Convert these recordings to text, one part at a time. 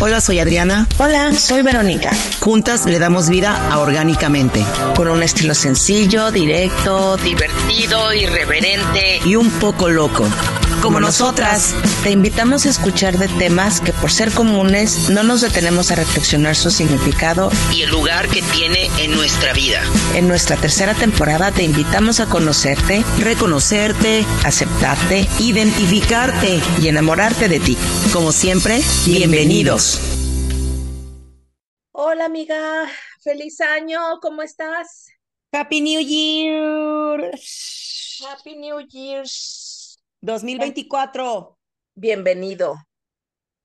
Hola, soy Adriana. Hola, soy Verónica. Juntas le damos vida a Orgánicamente. Con un estilo sencillo, directo, divertido, irreverente y un poco loco. Como nosotras, te invitamos a escuchar de temas que por ser comunes no nos detenemos a reflexionar su significado y el lugar que tiene en nuestra vida. En nuestra tercera temporada te invitamos a conocerte, reconocerte, aceptarte, identificarte y enamorarte de ti. Como siempre, bienvenidos. Hola amiga, feliz año, ¿cómo estás? Happy New Year. Happy New Year. 2024. Bienvenido.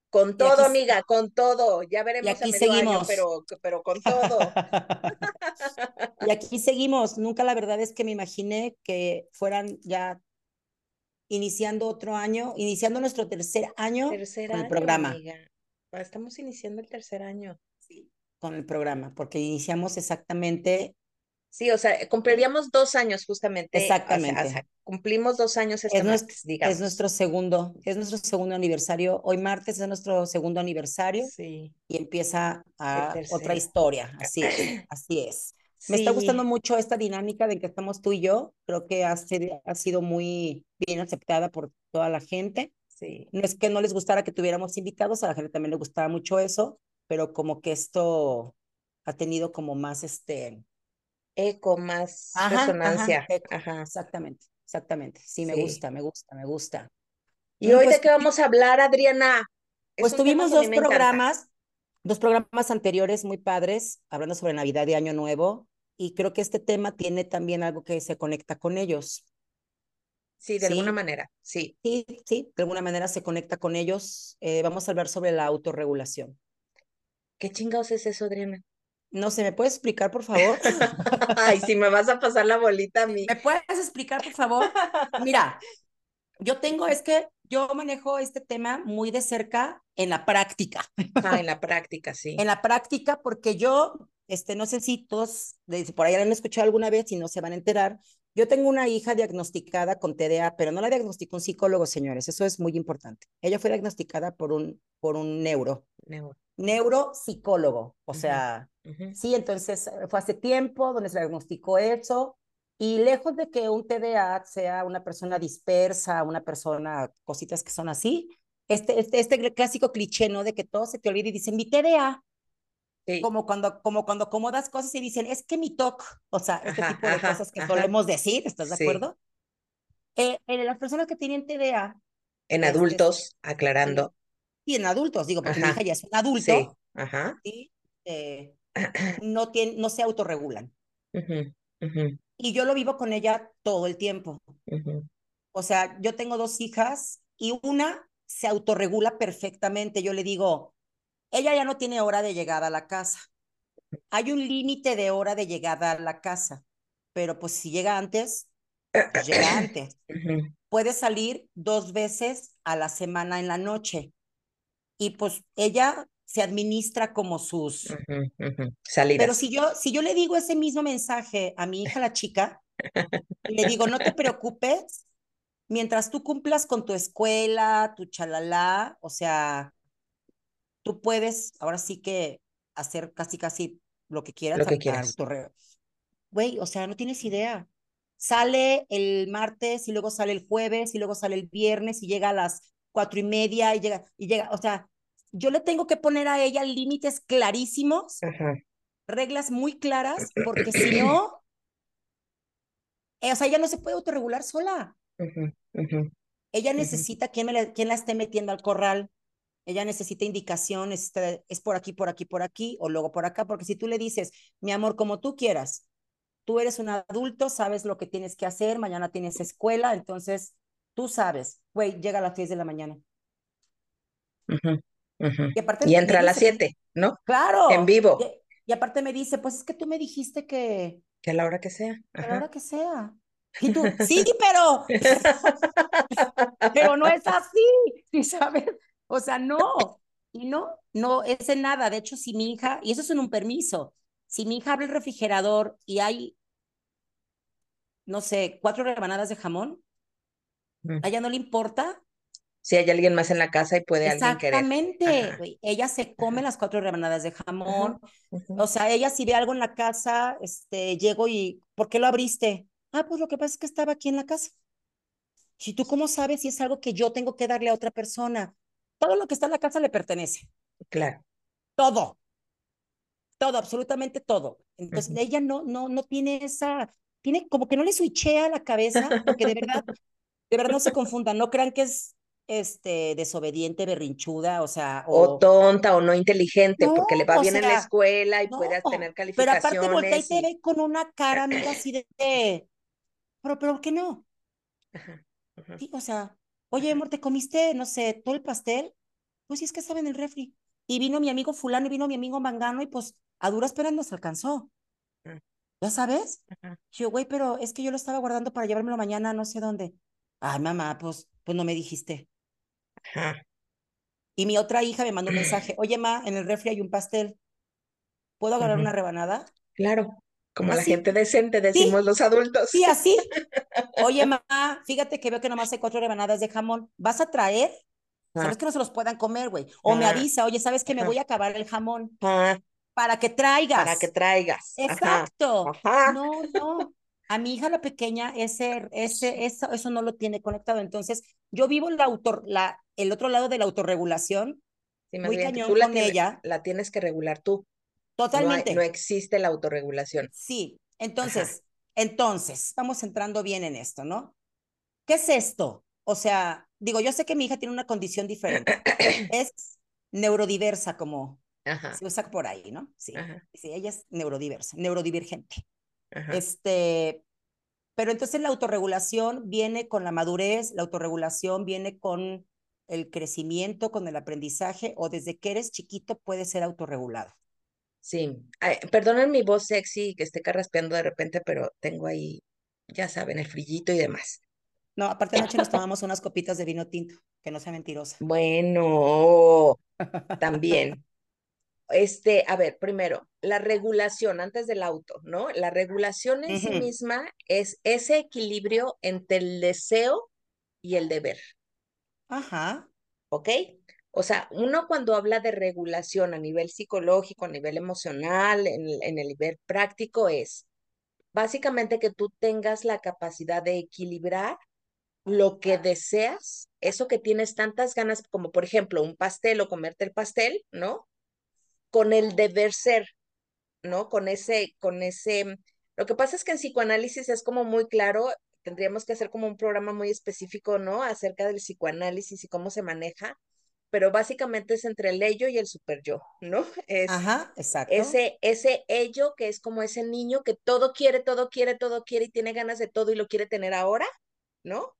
Con todo, amiga, con todo. Ya veremos y aquí seguimos. pero, pero con todo. y aquí seguimos. Nunca la verdad es que me imaginé que fueran ya iniciando otro año, iniciando nuestro tercer año con el programa. Estamos iniciando el tercer año. Sí, con el programa, porque iniciamos exactamente Sí, o sea, cumpliríamos dos años justamente. Exactamente. cumplimos dos años este es nuestro, Es nuestro segundo, es nuestro segundo aniversario. Hoy martes es nuestro segundo aniversario. Sí. Y empieza a otra historia. Así es, así es. Me está gustando mucho esta dinámica de que estamos tú y yo. Creo que ha, ha sido muy bien aceptada por toda la gente. Sí. No es que no les gustara que tuviéramos invitados, a la gente también le gustaba mucho eso, pero como que esto ha tenido como más este eco, más resonancia. Ajá, exactamente, exactamente. Sí, me gusta, me gusta, me gusta. ¿Y hoy de pues qué vamos a hablar, Adriana? pues tuvimos dos programas, dos programas anteriores muy padres, hablando sobre Navidad y Año Nuevo, y creo que este tema tiene también algo que se conecta con ellos. Sí, de alguna manera, sí. Sí, sí, de alguna manera se conecta con ellos. Eh, vamos a hablar sobre la autorregulación. ¿Qué chingados es eso, Adriana? No sé, ¿me puedes explicar, por favor? Ay, si me vas a pasar la bolita a mí. ¿Me puedes explicar, por favor? Mira, yo tengo, es que yo manejo este tema muy de cerca en la práctica. Ah, en la práctica, sí. En la práctica, porque yo, este, no sé si todos, por ahí han escuchado alguna vez y no se van a enterar, yo tengo una hija diagnosticada con TDA, pero no la diagnosticó un psicólogo, señores, eso es muy importante. Ella fue diagnosticada por un, por un neuro. Neuro. Neuropsicólogo, o sea, Sí, entonces eh, fue hace tiempo donde se diagnosticó eso. Y lejos de que un TDA sea una persona dispersa, una persona, cositas que son así, este, este, este clásico cliché, ¿no? De que todo se te olvida y dicen, mi TDA. Como, cuando, como cuando acomodas cosas y dicen, es que mi TOC, o sea, este tipo de cosas que solemos decir, ¿estás de acuerdo? Eh, en las personas que tienen TDA. En este, adultos, aclarando. Sí, en adultos, digo, porque mi hija ya es un adulto. Sí. Ajá. Sí, eh, no, tiene, no se autorregulan. Y yo lo vivo con ella todo el tiempo. O sea, yo tengo dos hijas y una se autorregula perfectamente. Yo le digo, ella ya no tiene hora de llegada a la casa. Hay un límite de hora de llegada a la casa, pero pues si llega antes, pues llega antes. Puede salir dos veces a la semana en la noche. Y pues ella se administra como sus salidas. Pero si yo, si yo le digo ese mismo mensaje a mi hija, la chica, le digo, no te preocupes, mientras tú cumplas con tu escuela, tu chalala, o sea, tú puedes ahora sí que hacer casi, casi lo que quieras. Lo que quieras. Güey, o sea, no tienes idea. Sale el martes y luego sale el jueves y luego sale el viernes y llega a las cuatro y media y llega, y llega, o sea, yo le tengo que poner a ella límites clarísimos, reglas muy claras, porque si no, eh, o sea, ella no se puede autorregular sola. ella necesita quien, me quien la esté metiendo al corral. Ella necesita indicaciones, es por aquí, por aquí, por aquí, o luego por acá, porque si tú le dices, mi amor, como tú quieras, tú eres un adulto, sabes lo que tienes que hacer, mañana tienes escuela, entonces tú sabes, güey, llega a las 10 de la mañana. Y, entra a las 7, ¿no? Claro. En vivo. Y, aparte me dice, pues es que tú me dijiste que... Que a la hora que sea. a la hora que sea. Y tú, sí, pero... pero no es así, ¿sabes? O sea, no. Y no, no es en nada. De hecho, si mi hija, y eso es en un permiso, si mi hija abre el refrigerador y hay, no sé, cuatro rebanadas de jamón, a ella no le importa Si hay alguien más en la casa y puede alguien querer. Exactamente, güey. Ella se come las cuatro rebanadas de jamón. O sea, ella si ve algo en la casa, este, llego y, ¿por qué lo abriste? Ah, pues lo que pasa es que estaba aquí en la casa. ¿Y tú cómo sabes si es algo que yo tengo que darle a otra persona? Todo lo que está en la casa le pertenece. Claro. Todo. Todo, absolutamente todo. Entonces, ella no, no, no tiene esa, tiene como que no le switchea la cabeza, porque de verdad, de verdad no se confundan, no crean que es este, desobediente, berrinchuda, o sea. O, tonta o no inteligente, porque le va bien en la escuela y puede tener calificaciones. Pero aparte voltea y te ve con una cara, amiga, así de, pero, pero, ¿por qué no? Sí, o sea, oye, amor, ¿te comiste, no sé, todo el pastel? Pues sí, es que estaba en el refri. Y vino mi amigo fulano y vino mi amigo mangano y pues a duras penas nos alcanzó. ¿Ya sabes? Yo, güey, pero es que yo lo estaba guardando para llevármelo mañana no sé dónde. Ay, mamá, pues, pues no me dijiste. Y mi otra hija me mandó un mensaje, oye, ma, en el refri hay un pastel. ¿Puedo agarrar una rebanada? Claro, como la gente decente, decimos los adultos. Sí, así. Oye, ma, fíjate que veo que nomás hay cuatro rebanadas de jamón. ¿Vas a traer? ¿Sabes que no se los puedan comer, güey? O me avisa, oye, ¿sabes que me voy a acabar el jamón? Para que traigas. Para que traigas. Exacto. No, no. A mi hija la pequeña, ese, ese, eso, eso no lo tiene conectado. Entonces, yo vivo la autor, la, el otro lado de la autorregulación. muy cañón con ella. La tienes que regular tú. Totalmente. No, existe la autorregulación. Sí. Entonces, entonces, vamos entrando bien en esto, ¿no? ¿Qué es esto? O sea, digo, yo sé que mi hija tiene una condición diferente. es neurodiversa, como se usa por ahí, ¿no? Sí. Sí, ella es neurodiversa, neurodivergente. Este, pero entonces la autorregulación viene con la madurez, la autorregulación viene con el crecimiento, con el aprendizaje, o desde que eres chiquito puedes ser autorregulado. Sí, perdonen mi voz sexy que esté carraspeando de repente, pero tengo ahí, ya saben, el frillito y demás. No, aparte anoche nos tomamos unas copitas de vino tinto, que no sea mentirosa. Bueno, también. Este, a ver, primero, la regulación antes del auto, ¿no? La regulación en sí misma es ese equilibrio entre el deseo y el deber. Ajá. ¿Ok? O sea, uno cuando habla de regulación a nivel psicológico, a nivel emocional, en, en el nivel práctico, es básicamente que tú tengas la capacidad de equilibrar lo que deseas, eso que tienes tantas ganas, como por ejemplo un pastel o comerte el pastel, ¿no? con el deber ser, ¿no? Con ese, con ese, lo que pasa es que en psicoanálisis es como muy claro, tendríamos que hacer como un programa muy específico, ¿no? Acerca del psicoanálisis y cómo se maneja, pero básicamente es entre el ello y el super yo, ¿no? Es Ajá, exacto. Ese, ese ello que es como ese niño que todo quiere, todo quiere, todo quiere y tiene ganas de todo y lo quiere tener ahora, ¿no?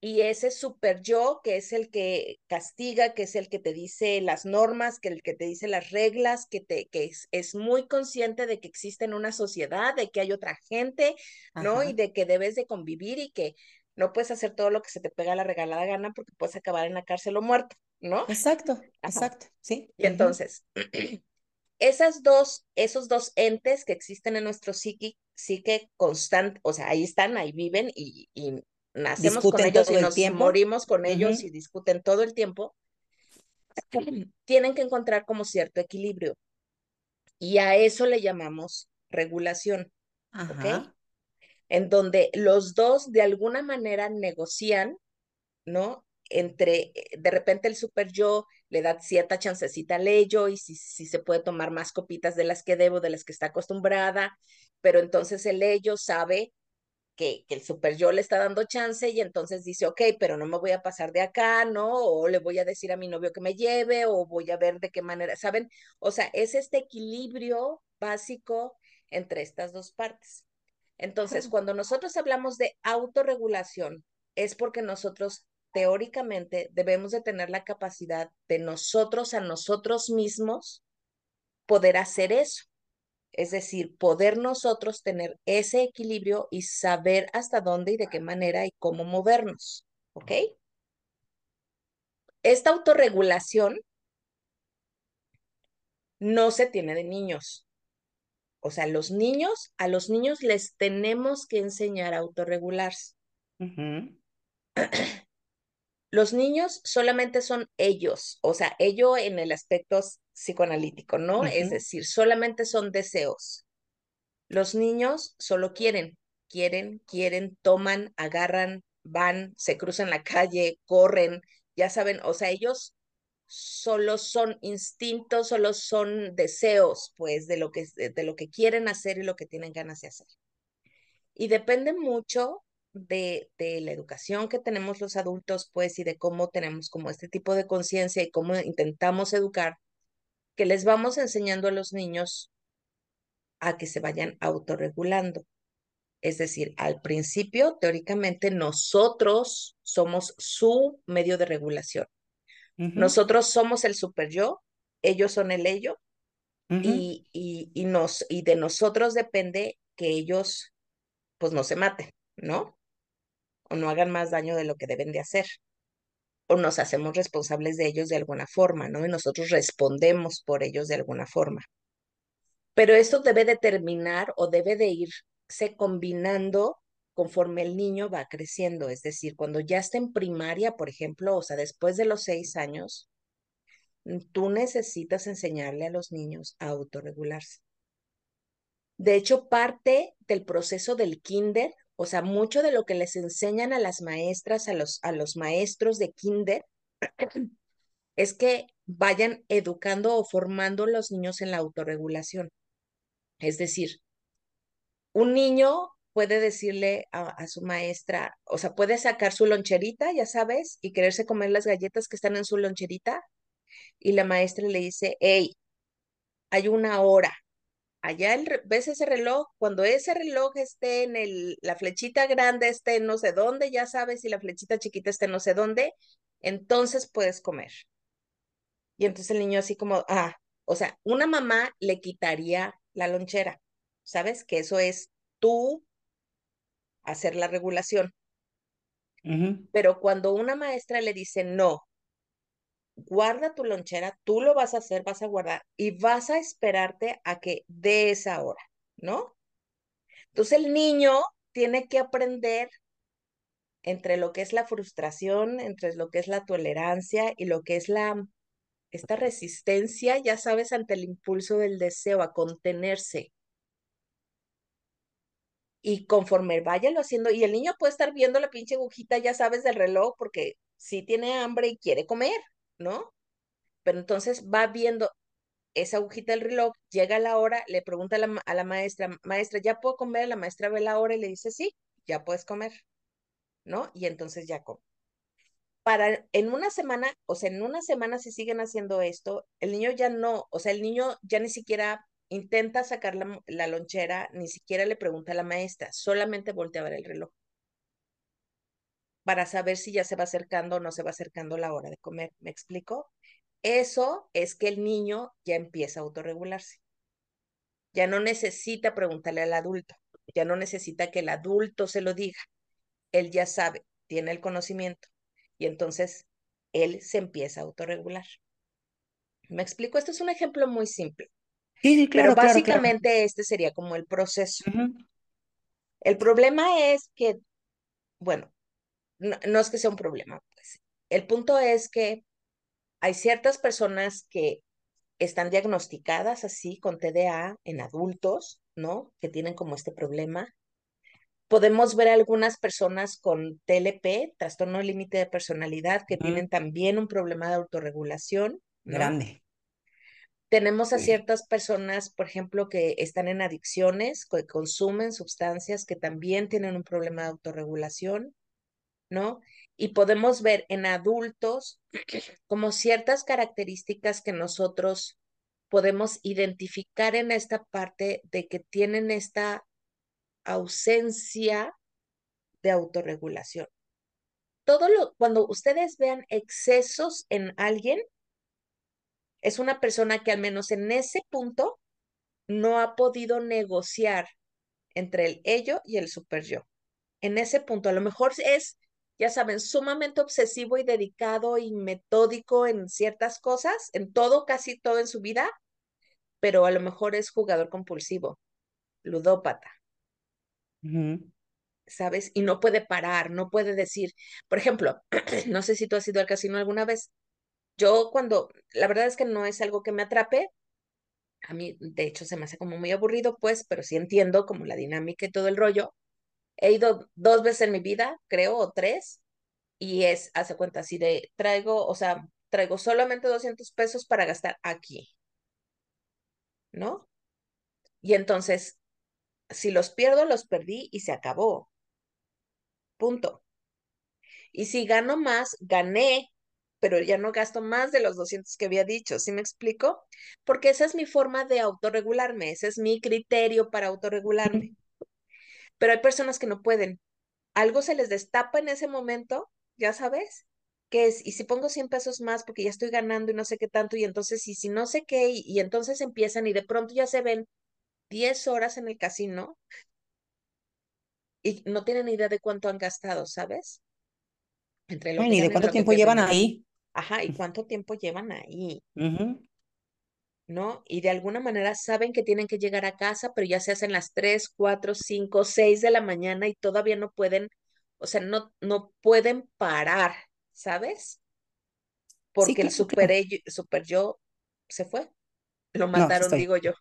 y ese super yo, que es el que castiga, que es el que te dice las normas, que el que te dice las reglas, que, te, que es, es muy consciente de que existe en una sociedad, de que hay otra gente, ¿no? Y de que debes de convivir y que no puedes hacer todo lo que se te pega la regalada gana porque puedes acabar en la cárcel o muerto, ¿no? Exacto, exacto, sí. Y entonces, esas dos, esos dos entes que existen en nuestro psique, psique constante, o sea, ahí están, ahí viven y, y nacemos con ellos y nos morimos con ellos y discuten todo el tiempo, tienen que encontrar como cierto equilibrio. Y a eso le llamamos regulación. ¿Ok? En donde los dos de alguna manera negocian, ¿no? Entre, de repente el super yo le da cierta chancecita al ello y si, si se puede tomar más copitas de las que debo, de las que está acostumbrada, pero entonces el ello sabe que, el super yo le está dando chance y entonces dice, ok, pero no me voy a pasar de acá, ¿no? O le voy a decir a mi novio que me lleve o voy a ver de qué manera, ¿saben? O sea, es este equilibrio básico entre estas dos partes. Entonces, cuando nosotros hablamos de autorregulación, es porque nosotros teóricamente debemos de tener la capacidad de nosotros a nosotros mismos poder hacer eso. Es decir, poder nosotros tener ese equilibrio y saber hasta dónde y de qué manera y cómo movernos. ¿Ok? Esta autorregulación no se tiene de niños. O sea, los niños, a los niños les tenemos que enseñar a autorregularse. Los niños solamente son ellos, o sea, ello en el aspecto psicoanalítico, ¿no? Es decir, solamente son deseos. Los niños solo quieren, quieren, quieren, toman, agarran, van, se cruzan la calle, corren, ya saben, o sea, ellos solo son instintos, solo son deseos, pues, de lo que, de lo que quieren hacer y lo que tienen ganas de hacer. Y depende mucho de, de, la educación que tenemos los adultos, pues, y de cómo tenemos como este tipo de conciencia y cómo intentamos educar, que les vamos enseñando a los niños a que se vayan autorregulando. Es decir, al principio, teóricamente, nosotros somos su medio de regulación. Nosotros somos el super yo, ellos son el ello, y, y, y, nos, y de nosotros depende que ellos pues no se maten, ¿no? O no hagan más daño de lo que deben de hacer. O nos hacemos responsables de ellos de alguna forma, ¿no? Y nosotros respondemos por ellos de alguna forma. Pero esto debe de terminar o debe de irse combinando conforme el niño va creciendo. Es decir, cuando ya está en primaria, por ejemplo, o sea, después de los seis años, tú necesitas enseñarle a los niños a autorregularse. De hecho, parte del proceso del kinder, o sea, mucho de lo que les enseñan a las maestras, a los, a los maestros de kinder, es que vayan educando o formando a los niños en la autorregulación. Es decir, un niño puede decirle a, a, su maestra, o sea, puede sacar su loncherita, ya sabes, y quererse comer las galletas que están en su loncherita, y la maestra le dice, hey, hay una hora, allá el, ves ese reloj, cuando ese reloj esté en el, la flechita grande esté en no sé dónde, ya sabes si la flechita chiquita esté en no sé dónde, entonces puedes comer. Y entonces el niño así como, ah, o sea, una mamá le quitaría la lonchera, ¿sabes? Que eso es tú hacer la regulación. Pero cuando una maestra le dice, no, guarda tu lonchera, tú lo vas a hacer, vas a guardar y vas a esperarte a que dé esa hora, ¿no? Entonces el niño tiene que aprender entre lo que es la frustración, entre lo que es la tolerancia y lo que es la esta resistencia, ya sabes, ante el impulso del deseo a contenerse. Y conforme váyalo haciendo, y el niño puede estar viendo la pinche agujita, ya sabes, del reloj, porque sí tiene hambre y quiere comer, ¿no? Pero entonces va viendo esa agujita del reloj, llega la hora, le pregunta a la, a la maestra, maestra, ¿ya puedo comer? La maestra ve la hora y le dice, sí, ya puedes comer, ¿no? Y entonces ya come. Para en una semana, o sea, en una semana si siguen haciendo esto, el niño ya no, o sea, el niño ya ni siquiera intenta sacar la, la lonchera, ni siquiera le pregunta a la maestra, solamente voltea a ver el reloj para saber si ya se va acercando o no se va acercando la hora de comer. ¿Me explico? Eso es que el niño ya empieza a autorregularse. Ya no necesita preguntarle al adulto, ya no necesita que el adulto se lo diga. Él ya sabe, tiene el conocimiento y entonces él se empieza a autorregular. ¿Me explico? Esto es un ejemplo muy simple. Sí, sí, claro. Pero básicamente este sería como el proceso. El problema es que, bueno, no, es que sea un problema, pues. El punto es que hay ciertas personas que están diagnosticadas así con TDA en adultos, ¿no? Que tienen como este problema. Podemos ver algunas personas con TLP, trastorno límite de personalidad, que tienen también un problema de autorregulación. Grande. Tenemos a ciertas personas, por ejemplo, que están en adicciones, que consumen sustancias, que también tienen un problema de autorregulación. ¿No? Y podemos ver en adultos como ciertas características que nosotros podemos identificar en esta parte de que tienen esta ausencia de autorregulación. Todo lo, cuando ustedes vean excesos en alguien, es una persona que al menos en ese punto no ha podido negociar entre el ello y el super yo. En ese punto, a lo mejor es ya saben, sumamente obsesivo y dedicado y metódico en ciertas cosas, en todo, casi todo en su vida, pero a lo mejor es jugador compulsivo, ludópata. ¿sabes? Y no puede parar, no puede decir, por ejemplo, no sé si tú has ido al casino alguna vez. Yo cuando, la verdad es que no es algo que me atrape, a mí de hecho se me hace como muy aburrido, pues, pero sí entiendo como la dinámica y todo el rollo. He ido dos veces en mi vida, creo, o tres, y es, hace cuenta, así de, traigo, o sea, traigo solamente 200 pesos para gastar aquí, ¿no? Y entonces, si los pierdo, los perdí y se acabó. Punto. Y si gano más, gané, pero ya no gasto más de los 200 que había dicho, ¿sí me explico? Porque esa es mi forma de autorregularme, ese es mi criterio para autorregularme. Pero hay personas que no pueden. Algo se les destapa en ese momento, ya sabes, que es, y si pongo 100 pesos más porque ya estoy ganando y no sé qué tanto, y entonces, y si no sé qué, y, y entonces empiezan y de pronto ya se ven 10 horas en el casino y no tienen idea de cuánto han gastado, ¿sabes? Entre lo que ni de cuánto tiempo llevan ahí. Ajá, y cuánto tiempo llevan ahí. ¿No? Y de alguna manera saben que tienen que llegar a casa, pero ya se hacen las 3, 4, 5, 6 de la mañana y todavía no pueden, o sea, no, no pueden parar, ¿sabes? Porque el super, super yo se fue. Lo mataron, digo yo.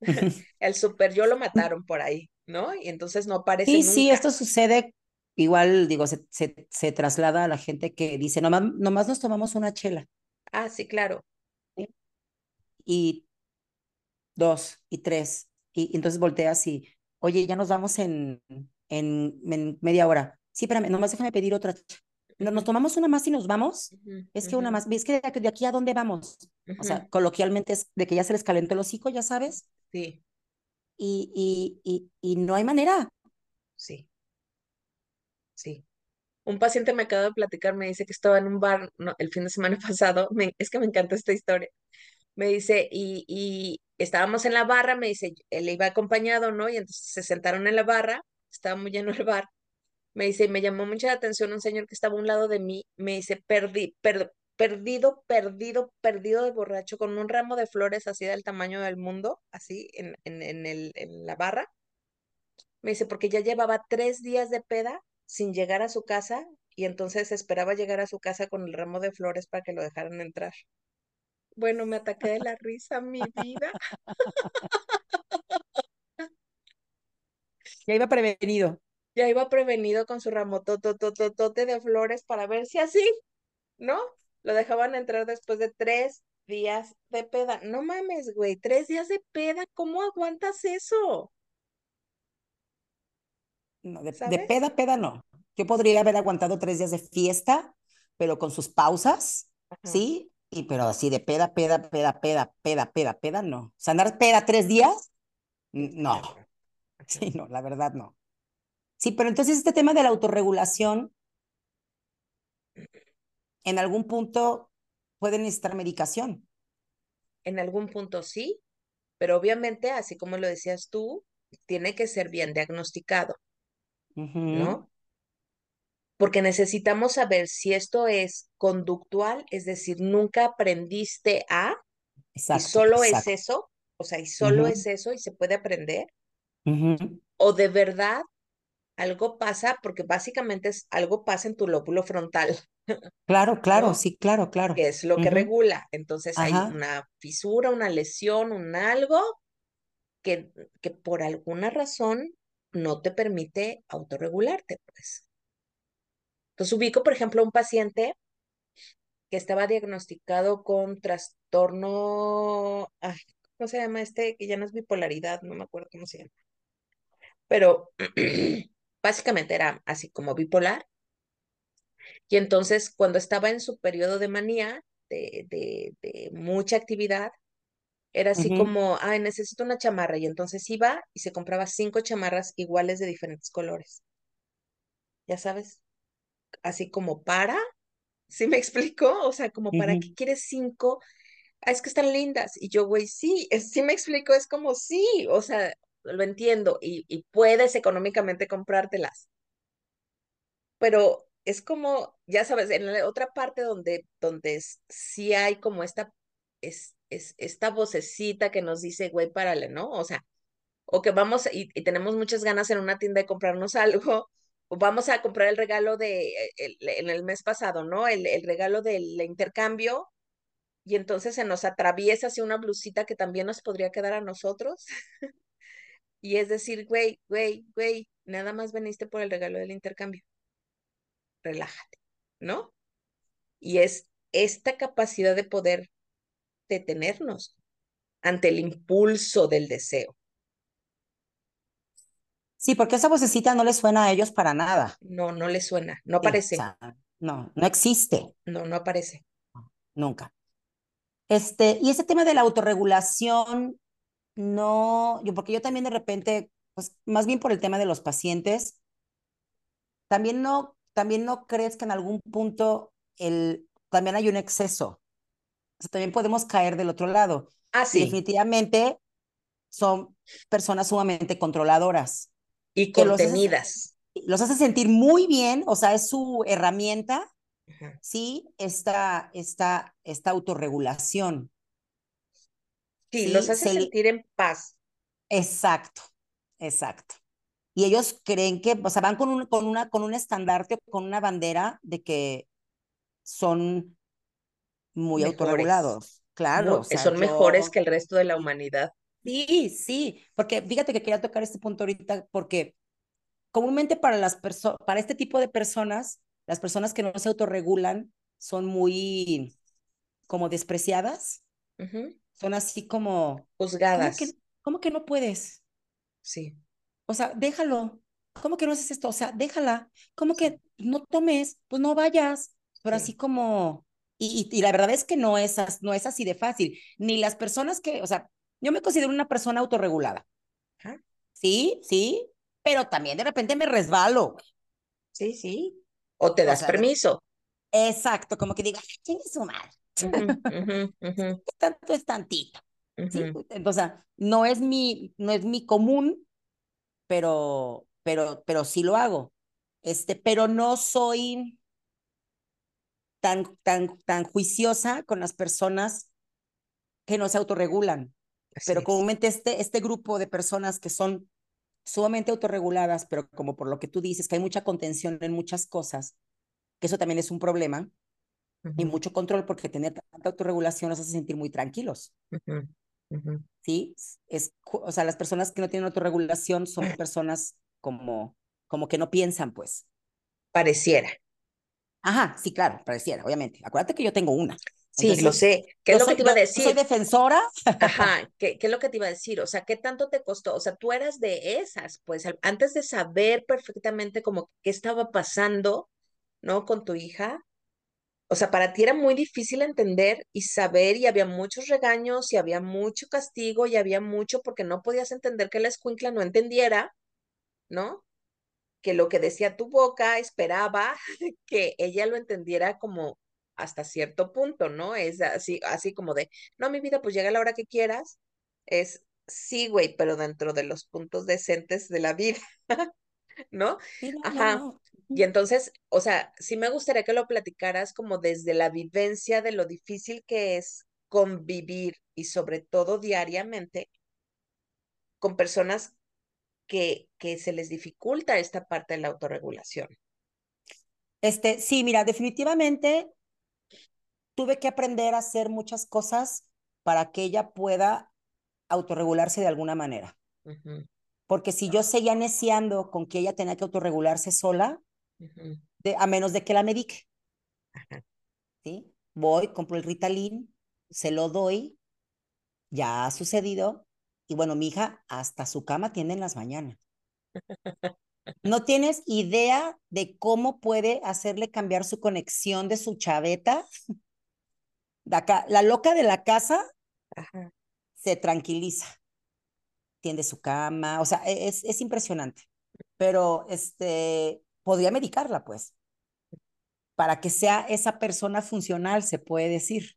el super yo lo mataron por ahí, ¿no? Y entonces no aparece. Sí, sí, esto sucede igual, digo, se, se, se, traslada a la gente que dice, nomás, nomás nos tomamos una chela. Ah, sí, claro. Y dos, y tres, y, entonces volteas y, oye, ya nos vamos en, en, en media hora. Sí, espérame, nomás déjame pedir otra. Nos tomamos una más y nos vamos. es que una más, es que de aquí a dónde vamos. O sea, coloquialmente es de que ya se les calentó el hocico, ya sabes. Sí. Y, y, y, y no hay manera. Sí. Sí. Un paciente me acaba de platicar, me dice que estaba en un bar el fin de semana pasado. es que me encanta esta historia. Me dice, y, y estábamos en la barra, me dice, él iba acompañado, ¿no? Y entonces se sentaron en la barra, estaba muy lleno el bar. Me dice, y me llamó mucha la atención un señor que estaba a un lado de mí. Me dice, perdí, per, perdido, perdido, perdido de borracho, con un ramo de flores así del tamaño del mundo, así en, en, en, el, en la barra. Me dice, porque ya llevaba tres días de peda sin llegar a su casa y entonces esperaba llegar a su casa con el ramo de flores para que lo dejaran entrar. Bueno, me ataqué de la risa, mi vida. Ya iba prevenido. Ya iba prevenido con su ramo totototote de flores para ver si así, ¿no? Lo dejaban entrar después de tres días de peda. No mames, güey, tres días de peda, ¿cómo aguantas eso? No, de, peda, peda no. Yo podría haber aguantado tres días de fiesta, pero con sus pausas, ¿sí? Y pero así de peda, peda, peda, peda, peda, peda, peda, no. O sea, andar peda tres días, no. Sí, no, la verdad no. Sí, pero entonces este tema de la autorregulación, en algún punto puede necesitar medicación. En algún punto sí, pero obviamente, así como lo decías tú, tiene que ser bien diagnosticado. ¿no? Porque necesitamos saber si esto es conductual, es decir, nunca aprendiste a, y solo es eso, o sea, y solo es eso y se puede aprender, o de verdad algo pasa, porque básicamente es algo pasa en tu lóbulo frontal. Claro, claro, sí, claro, claro. Que es lo que regula. Entonces hay una fisura, una lesión, un algo que, que por alguna razón no te permite autorregularte, pues. Entonces ubico, por ejemplo, un paciente que estaba diagnosticado con trastorno, ¿cómo se llama este? Que ya no es bipolaridad, no me acuerdo cómo se llama. Pero básicamente era así como bipolar. Y entonces cuando estaba en su periodo de manía, de, de, de mucha actividad, era así como, ay, necesito una chamarra. Y entonces iba y se compraba cinco chamarras iguales de diferentes colores. Ya sabes, así como para, ¿sí me explico? O sea, como para qué quieres cinco. Ah, es que están lindas. Y yo, güey, sí, sí me explico, es como sí, o sea, lo entiendo y, y puedes económicamente comprártelas. Pero es como, ya sabes, en la otra parte donde, donde sí hay como esta, es, es esta vocecita que nos dice, güey, párale, ¿no? O sea, o que vamos y, tenemos muchas ganas en una tienda de comprarnos algo, vamos a comprar el regalo de, eh, en el mes pasado, ¿no? El, el regalo del intercambio, y entonces se nos atraviesa hacia una blusita que también nos podría quedar a nosotros. y es decir, güey, güey, güey, nada más veniste por el regalo del intercambio. Relájate, ¿no? Y es esta capacidad de poder detenernos ante el impulso del deseo. Sí, porque esa vocecita no le suena a ellos para nada. No, no le suena, no aparece. no, no existe. No, no aparece. Nunca. Este, y ese tema de la autorregulación, no, yo, porque yo también de repente, pues más bien por el tema de los pacientes, también no, también no crees que en algún punto el, también hay un exceso. O sea, también podemos caer del otro lado. Ah, sí. definitivamente son personas sumamente controladoras. Y contenidas. Los hace, sentir muy bien, o sea, es su herramienta, sí, esta, esta, esta autorregulación. Sí, los hace sentir en paz. Exacto, exacto. Y ellos creen que, o sea, van con un, con una, con un estandarte, con una bandera de que son muy autorregulados. Claro. son mejores que el resto de la humanidad. Sí, sí, porque fíjate que quería tocar este punto ahorita, porque comúnmente para las personas, para este tipo de personas, las personas que no se autorregulan son muy como despreciadas, son así como juzgadas. ¿cómo que, no puedes? Sí. O sea, déjalo. ¿Cómo que no haces esto? O sea, déjala. ¿Cómo que no tomes? Pues no vayas. Pero así como, y, y, la verdad es que no es, no es así de fácil. Ni las personas que, o sea, yo me considero una persona autorregulada. Sí, sí, pero también de repente me resbalo. Sí, sí. O te das permiso. Exacto, como que diga, ¿quién es su madre? Tanto es tantito. ¿sí? Entonces, no es mi, no es mi común, pero, pero, pero sí lo hago. Este, pero no soy tan, tan, tan juiciosa con las personas que no se autorregulan pero comúnmente este, este grupo de personas que son sumamente autorreguladas, pero como por lo que tú dices, que hay mucha contención en muchas cosas, que eso también es un problema, y mucho control, porque tener tanta autorregulación nos hace sentir muy tranquilos. Sí, es, o sea, las personas que no tienen autorregulación son personas como, como que no piensan, pues. Pareciera. Ajá, sí, claro, pareciera, obviamente. Acuérdate que yo tengo una. Sí, lo sé. ¿Qué es lo que te iba a decir? Soy defensora. Ajá, ¿Qué, ¿qué, es lo que te iba a decir? O sea, ¿qué tanto te costó? O sea, tú eras de esas, pues antes de saber perfectamente como qué estaba pasando, ¿no? Con tu hija. O sea, para ti era muy difícil entender y saber y había muchos regaños y había mucho castigo y había mucho porque no podías entender que la escuincla no entendiera, ¿no? Que lo que decía tu boca esperaba que ella lo entendiera como hasta cierto punto, ¿no? Es así, así como de, no, mi vida, pues llega a la hora que quieras. Es sí, güey, pero dentro de los puntos decentes de la vida, ¿no? Ajá. Y entonces, o sea, sí me gustaría que lo platicaras como desde la vivencia de lo difícil que es convivir y sobre todo diariamente con personas que, que se les dificulta esta parte de la autorregulación. Este, sí, mira, definitivamente tuve que aprender a hacer muchas cosas para que ella pueda autorregularse de alguna manera. Porque si yo seguía neciando con que ella tenía que autorregularse sola, de, a menos de que la medique. ¿Sí? Voy, compro el Ritalin, se lo doy, ya ha sucedido, y bueno, mi hija hasta su cama tiende en las mañanas. No tienes idea de cómo puede hacerle cambiar su conexión de su chaveta acá, la loca de la casa se tranquiliza, tiende su cama, o sea, e, es, es impresionante. Pero este, podría medicarla, pues, para que sea esa persona funcional, se puede decir.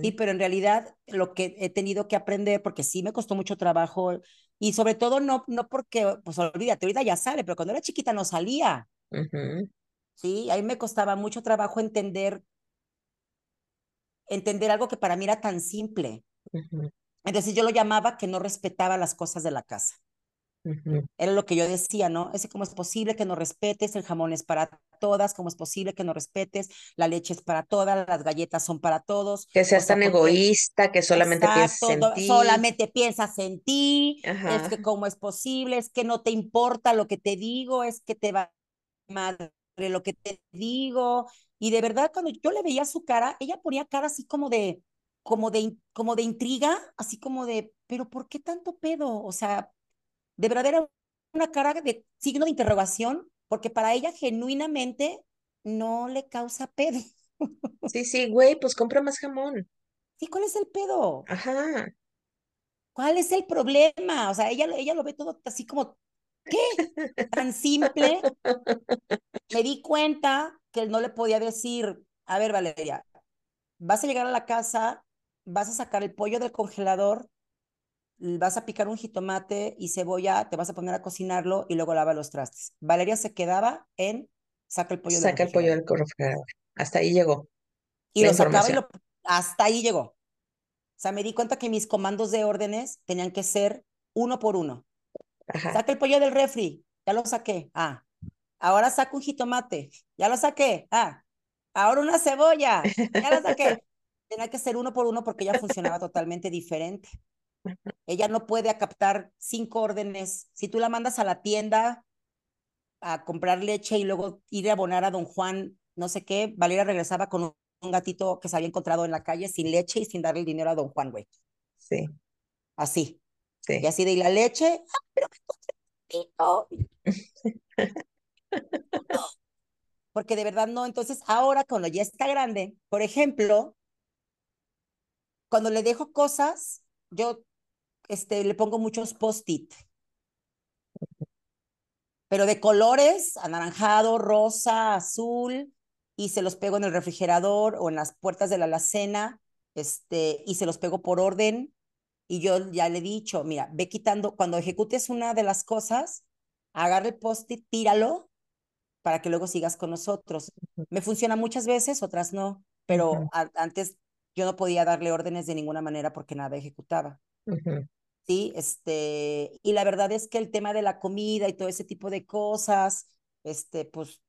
Sí, pero en realidad lo que he tenido que aprender, porque sí me costó mucho trabajo, y sobre todo no, no porque, pues olvídate, ahorita ya sale, pero cuando era chiquita no salía. Sí, a mí me costaba mucho trabajo entender entender algo que para mí era tan simple. Entonces yo lo llamaba que no respetaba las cosas de la casa. Era lo que yo decía, ¿no? Ese cómo es posible que no respetes, el jamón es para todas, cómo es posible que no respetes, la leche es para todas, las galletas son para todos. Que seas tan egoísta, que solamente piensas en ti. Solamente piensas en ti, es que cómo es posible, es que no te importa lo que te digo, es que te va madre lo que te digo. Y de verdad, cuando yo le veía su cara, ella ponía cara así como de, como de, como de intriga, así como de, pero ¿por qué tanto pedo? O sea, de verdad era una cara de signo de interrogación, porque para ella genuinamente no le causa pedo. Sí, sí, güey, pues compra más jamón. Sí, ¿cuál es el pedo? Ajá. ¿Cuál es el problema? O sea, ella, ella lo ve todo así como, ¿qué? Tan simple. Me di cuenta que no le podía decir, a ver, Valeria, vas a llegar a la casa, vas a sacar el pollo del congelador, vas a picar un jitomate y cebolla, te vas a poner a cocinarlo y luego lava los trastes. Valeria se quedaba en saca el pollo saca el pollo del refrigerador. Hasta ahí llegó. Y lo sacaba y lo, hasta ahí llegó. O sea, me di cuenta que mis comandos de órdenes tenían que ser uno por uno. Saca el pollo del refri, ya lo saqué. Ah, ahora saco un jitomate, ya lo saqué. Ah, ahora una cebolla, ya lo saqué. Tenía que ser uno por uno porque ya funcionaba totalmente diferente. Ella no puede captar cinco órdenes. Si tú la mandas a la tienda a comprar leche y luego ir a abonar a don Juan, no sé qué, Valeria regresaba con un gatito que se había encontrado en la calle sin leche y sin darle el dinero a don Juan, güey. Sí. Así. Sí. Y así de, ¿y la leche? Ah, pero Porque de verdad no. Entonces, ahora cuando ya está grande, por ejemplo, cuando le dejo cosas, yo este, le pongo muchos post-it. Pero de colores, anaranjado, rosa, azul, y se los pego en el refrigerador o en las puertas de la alacena, este, y se los pego por orden. Y yo ya le he dicho, mira, ve quitando, cuando ejecutes una de las cosas, agarra el post-it, tíralo para que luego sigas con nosotros. Me funciona muchas veces, otras no, pero antes yo no podía darle órdenes de ninguna manera porque nada ejecutaba. Sí, este, y la verdad es que el tema de la comida y todo ese tipo de cosas, este, pues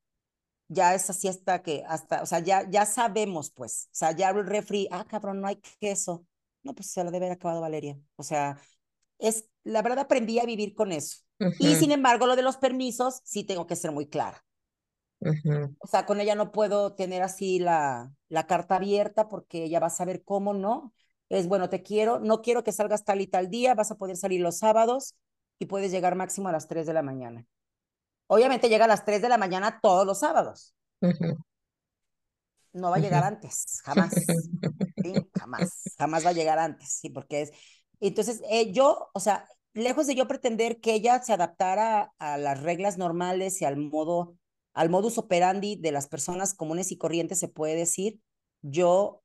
ya es así hasta que, hasta, o sea, ya, ya sabemos, pues, o sea, ya el refri, ah, cabrón, no hay queso. No, pues se lo debe haber acabado Valeria. O sea, es, la verdad aprendí a vivir con eso. Y sin embargo, lo de los permisos, sí tengo que ser muy clara. O sea, con ella no puedo tener así la, la carta abierta porque ella va a saber cómo, ¿no? Es bueno, te quiero, no quiero que salgas tal y tal día, vas a poder salir los sábados y puedes llegar máximo a las 3 de la mañana. Obviamente llega a las 3 de la mañana todos los sábados. No va a llegar antes, jamás. Jamás, jamás va a llegar antes, sí, porque es... Entonces, eh, yo, o sea, lejos de yo pretender que ella se adaptara a las reglas normales y al modo, al modus operandi de las personas comunes y corrientes, se puede decir, yo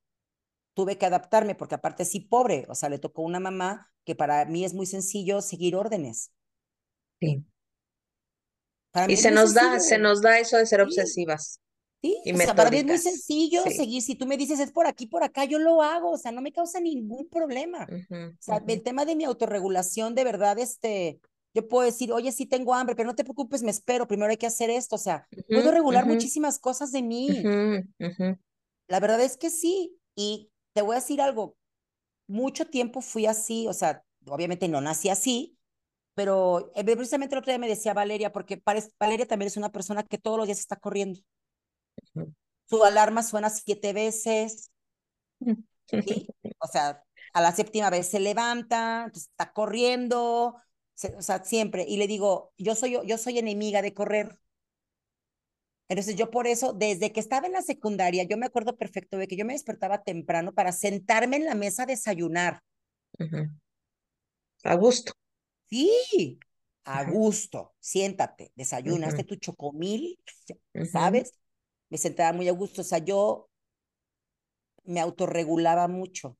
tuve que adaptarme porque aparte sí pobre, o sea, le tocó una mamá que para mí es muy sencillo seguir órdenes. Sí. y se nos da, se nos da eso de ser obsesivas. Sí, o sea, para mí es muy sencillo seguir. Si tú me dices es por aquí, por acá, yo lo hago. O sea, no me causa ningún problema. o sea, el tema de mi autorregulación, de verdad, este, yo puedo decir, oye, sí tengo hambre, pero no te preocupes, me espero. Primero hay que hacer esto. O sea, puedo regular muchísimas cosas de mí. La verdad es que sí. Y te voy a decir algo. Mucho tiempo fui así. O sea, obviamente no nací así, pero eh, precisamente el otro día me decía Valeria, porque Valeria también es una persona que todos los días está corriendo. Su alarma suena siete veces, ¿sí? O sea, a la séptima vez se levanta, está corriendo, o sea, siempre. Y le digo, yo soy, yo soy enemiga de correr. Entonces yo por eso, desde que estaba en la secundaria, yo me acuerdo perfecto de que yo me despertaba temprano para sentarme en la mesa a desayunar. A gusto. Sí, a gusto. Siéntate, desayunaste tu chocomil, ¿sabes? me sentaba muy a gusto. O sea, yo me autorregulaba mucho.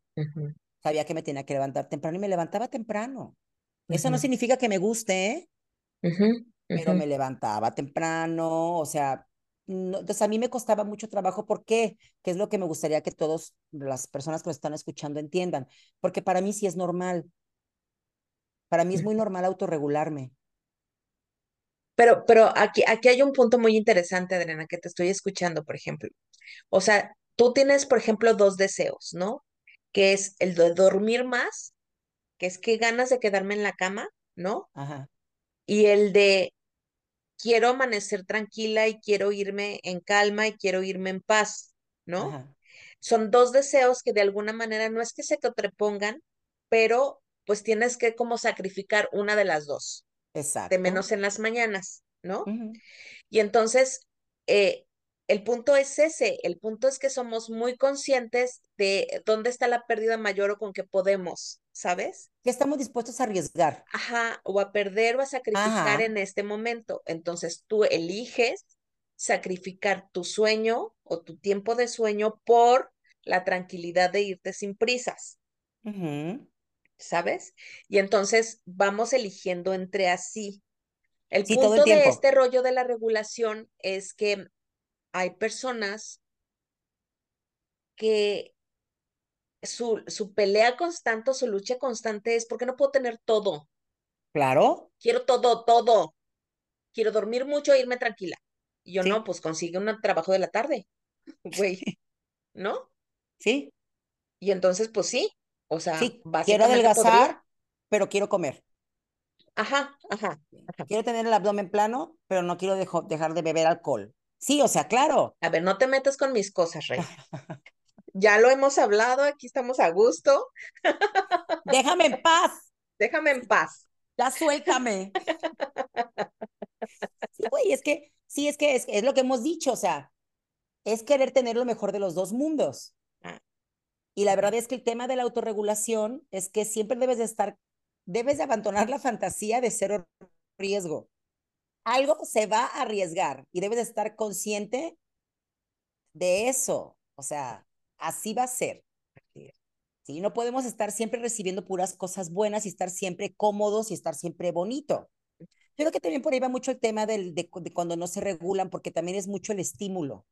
Sabía que me tenía que levantar temprano y me levantaba temprano. Eso no significa que me guste, ¿eh? Pero me levantaba temprano, o sea, entonces a mí me costaba mucho trabajo. ¿Por qué? Que es lo que me gustaría que todas las personas que nos están escuchando entiendan. Porque para mí sí es normal. Para mí es muy normal autorregularme. Pero, pero aquí, aquí hay un punto muy interesante, Adriana, que te estoy escuchando, por ejemplo. O sea, tú tienes, por ejemplo, dos deseos, ¿no? Que es el de dormir más, que es que ganas de quedarme en la cama, ¿no? Ajá. Y el de quiero amanecer tranquila y quiero irme en calma y quiero irme en paz, ¿no? Son dos deseos que de alguna manera no es que se te entrepongan, pero pues tienes que como sacrificar una de las dos. Exacto. De menos en las mañanas, ¿no? Y entonces, eh, el punto es ese, el punto es que somos muy conscientes de dónde está la pérdida mayor o con que podemos, ¿sabes? Que estamos dispuestos a arriesgar. Ajá, o a perder o a sacrificar en este momento. Entonces tú eliges sacrificar tu sueño o tu tiempo de sueño por la tranquilidad de irte sin prisas. ¿Sabes? Y entonces vamos eligiendo entre así. El punto de este rollo de la regulación es que hay personas que su, su pelea constante, su lucha constante es porque no puedo tener todo. Claro. Quiero todo, todo. Quiero dormir mucho e irme tranquila. Y yo no, pues consigue un trabajo de la tarde, güey. ¿No? Sí. Y entonces, pues sí. O sea, sí, quiero adelgazar, pero quiero comer. Ajá, ajá, Quiero tener el abdomen plano, pero no quiero dejar de beber alcohol. Sí, o sea, claro. A ver, no te metas con mis cosas, Rey. ya lo hemos hablado, aquí estamos a gusto. Déjame en paz. Déjame en paz. Ya suéltame. Sí, güey, es que, sí, es que es, es, lo que hemos dicho, o sea, es querer tener lo mejor de los dos mundos. Ah. Y la verdad es que el tema de la autorregulación es que siempre debes de estar, debes de abandonar la fantasía de cero riesgo algo se va a arriesgar y debes estar consciente de eso. O sea, así va a ser. ¿Sí? No podemos estar siempre recibiendo puras cosas buenas y estar siempre cómodos y estar siempre bonito. Yo creo que también por ahí va mucho el tema del, de, cuando no se regulan, porque también es mucho el estímulo.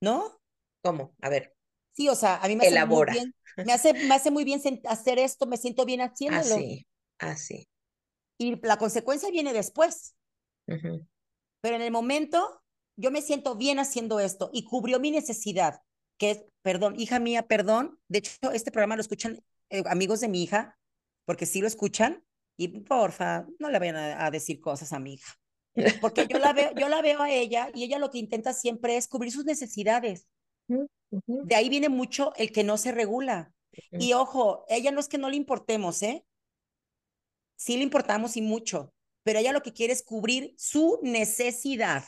¿No? ¿Cómo? A ver. Sí, o sea, a mí me hace muy bien, me hace, me hace muy bien hacer esto, me siento bien haciéndolo. Así, así. Y la consecuencia viene después. Pero en el momento, yo me siento bien haciendo esto y cubrió mi necesidad, que es, perdón, hija mía, perdón. De hecho, este programa lo escuchan eh, amigos de mi hija, porque sí lo escuchan. Y porfa, no le vayan a, decir cosas a mi hija. Porque yo la, veo, yo la veo a ella y ella lo que intenta siempre es cubrir sus necesidades. De ahí viene mucho el que no se regula. Y ojo, ella no es que no le importemos, ¿eh? sí le importamos y mucho, pero ella lo que quiere es cubrir su necesidad.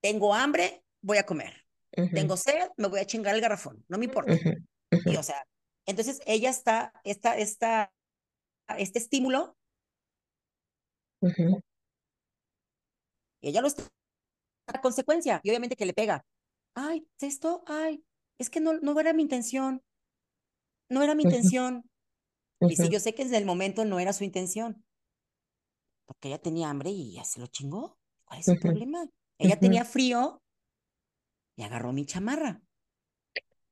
Tengo hambre, voy a comer. Tengo sed, me voy a chingar el garrafón, no me importa. Y, o sea, entonces ella está, está, está, este estímulo, y ella lo está a consecuencia, y obviamente que le pega. Ay, esto, ay, es que no, no era mi intención. No era mi intención. Y sí, yo sé que desde el momento no era su intención, porque ella tenía hambre y ya se lo chingó. ¿Cuál es el problema? Ella tenía frío y agarró mi chamarra.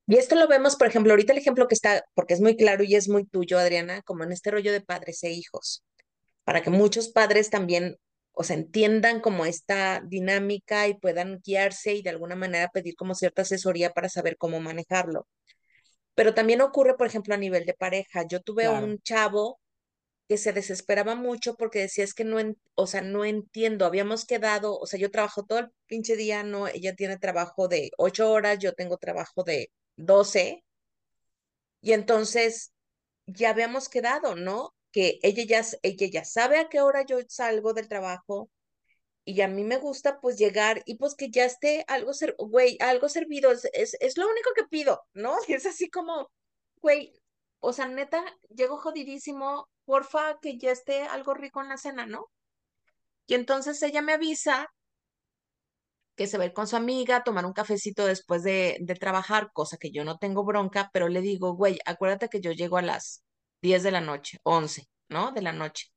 Y esto lo vemos, por ejemplo, ahorita el ejemplo que está, porque es muy claro y es muy tuyo, Adriana, como en este rollo de padres e hijos, para que muchos padres también, o sea, entiendan como esta dinámica y puedan guiarse y de alguna manera pedir como cierta asesoría para saber cómo manejarlo. Pero también ocurre, por ejemplo, a nivel de pareja. Yo tuve un chavo que se desesperaba mucho porque decía, es que no, o sea, no entiendo, habíamos quedado, o sea, yo trabajo todo el pinche día, no, ella tiene trabajo de ocho horas, yo tengo trabajo de doce, y entonces ya habíamos quedado, ¿no? Que ella ya, ella ya sabe a qué hora yo salgo del trabajo, y a mí me gusta pues llegar y pues que ya esté algo, güey, algo servido, es, es, lo único que pido, ¿no? es así como, güey, o sea, neta, llego jodidísimo, porfa, que ya esté algo rico en la cena, ¿no? Y entonces ella me avisa que se va a ir con su amiga a tomar un cafecito después de, de trabajar, cosa que yo no tengo bronca, pero le digo, güey, acuérdate que yo llego a las 10 de la noche, 11, ¿no? De la noche.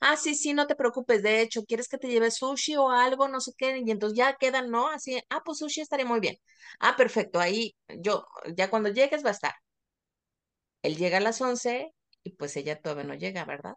ah, sí, sí, no te preocupes, de hecho, ¿quieres que te lleve sushi o algo? No sé qué, y entonces ya quedan, ¿no? Así, ah, pues sushi estaría muy bien. Ah, perfecto, ahí yo, ya cuando llegues va a estar. Él llega a las 11 y pues ella todavía no llega, ¿verdad?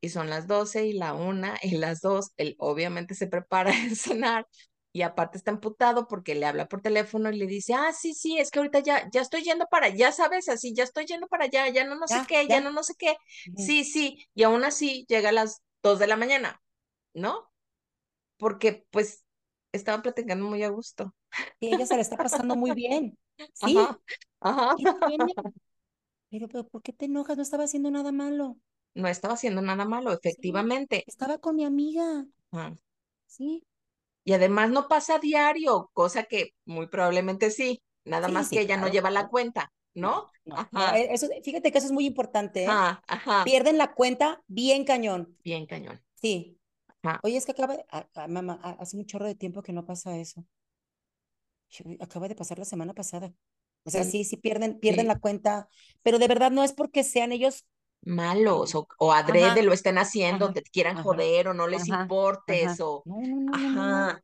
Y son las 12 y la una y las dos, él obviamente se prepara a cenar y aparte está emputado porque le habla por teléfono y le dice, ah, sí, sí, es que ahorita ya, ya estoy yendo para allá, ¿sabes? Así, ya estoy yendo para allá, ya no, no sé qué, ya. no, no sé qué. Sí, sí, y aún así llega a las 2 de la mañana, ¿no? Porque pues estaban platicando muy a gusto. Y ella se le está pasando muy bien. Sí. Ajá. Pero, pero, ¿por qué te enojas? No estaba haciendo nada malo. No estaba haciendo nada malo, efectivamente. estaba con mi amiga. Sí. Y además no pasa diario, cosa que muy probablemente sí, nada más que ella no lleva la cuenta, ¿no? Ajá. E, eso, fíjate que eso es muy importante, ¿eh? Ajá, Pierden la cuenta bien cañón. Bien cañón. Sí. Oye, es que acaba, mamá, hace un chorro de tiempo que no pasa eso. Acaba de pasar la semana pasada. O sea, sí, sí, pierden, pierden la cuenta, pero de verdad no es porque sean ellos malos o, o adrede lo estén haciendo, te quieran joder o no les importes o... No, no, no,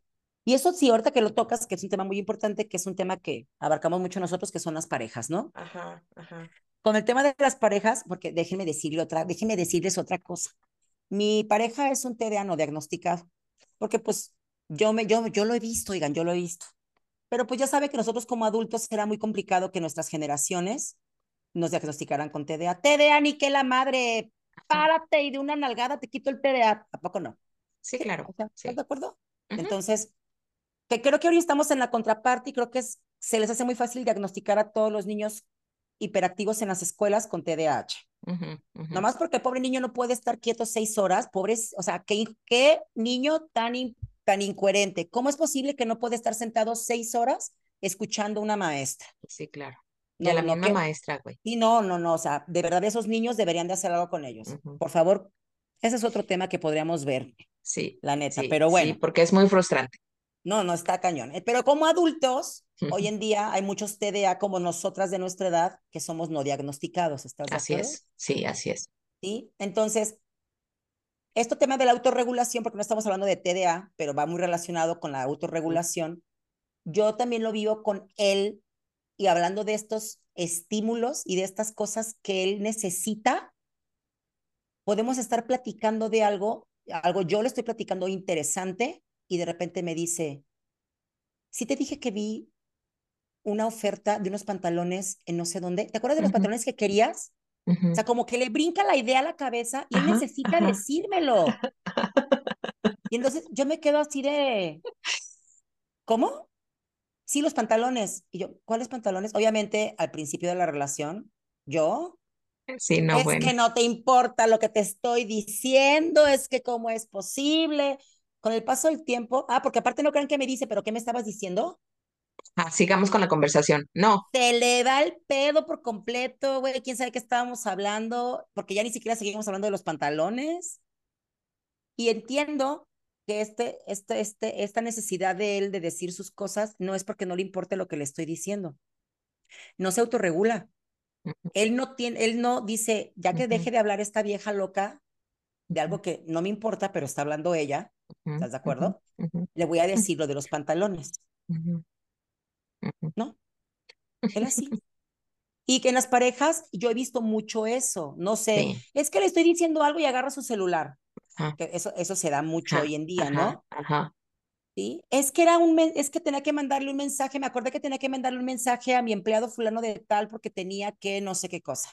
Y eso sí, ahorita que lo tocas, que es un tema muy importante, que es un tema que abarcamos mucho nosotros, que son las parejas, ¿no? Ajá, ajá. Con el tema de las parejas, porque déjenme decirle otra, déjenme decirles otra cosa. Mi pareja es un TDA no diagnosticado, porque pues yo, me, yo, yo lo he visto, oigan, yo lo he visto. Pero pues ya sabe que nosotros como adultos será muy complicado que nuestras generaciones nos diagnosticarán con TDA. TDA, ni que la madre, párate y de una nalgada te quito el TDA. ¿A poco no? Sí, claro. ¿Estás de acuerdo? Entonces, que creo que hoy estamos en la contraparte y creo que es, se les hace muy fácil diagnosticar a todos los niños hiperactivos en las escuelas con TDAH. Nomás porque el pobre niño no puede estar quieto seis horas, pobres, o sea, ¿qué, qué niño tan, tan incoherente? ¿Cómo es posible que no puede estar sentado seis horas escuchando una maestra? Sí, claro. Y a la misma maestra, güey. Y no, no, no, o sea, de verdad esos niños deberían de hacer algo con ellos. Por favor, ese es otro tema que podríamos ver. Sí. La neta, pero bueno. Sí, porque es muy frustrante. No, no está cañón. Eh, pero como adultos, hoy en día hay muchos TDA como nosotras de nuestra edad que somos no diagnosticados, ¿estás de Así es, sí, así es. Sí, entonces, esto tema de la autorregulación, porque no estamos hablando de TDA, pero va muy relacionado con la autorregulación. Yo también lo vivo con él y hablando de estos estímulos y de estas cosas que él necesita, podemos estar platicando de algo, algo yo le estoy platicando interesante y de repente me dice, si te dije que vi una oferta de unos pantalones en no sé dónde, ¿te acuerdas de los pantalones que querías? O sea, como que le brinca la idea a la cabeza y él necesita decírmelo. Y entonces yo me quedo así de, ¿cómo? sí, los pantalones. Y yo, ¿cuáles pantalones? Obviamente, al principio de la relación, yo. Sí, no, es que no te importa lo que te estoy diciendo, es que cómo es posible. Con el paso del tiempo, ah, porque aparte no crean que me dice, pero ¿qué me estabas diciendo? Ah, sigamos con la conversación. No. Te le da el pedo por completo, güey. ¿Quién sabe qué estábamos hablando? Porque ya ni siquiera seguimos hablando de los pantalones. Y entiendo que este, este, este, esta necesidad de él de decir sus cosas no es porque no le importe lo que le estoy diciendo. No se autorregula. Él no tiene, él no dice, ya que deje de hablar esta vieja loca de algo que no me importa, pero está hablando ella, ¿estás de acuerdo? Le voy a decir lo de los pantalones. ¿No? Él así. Y que en las parejas yo he visto mucho eso. No sé, es que le estoy diciendo algo y agarra su celular. Que eso, eso se da mucho hoy en día, ¿no? Ajá. Sí, es que era un, es que tenía que mandarle un mensaje, me acordé que tenía que mandarle un mensaje a mi empleado fulano de tal porque tenía que no sé qué cosa.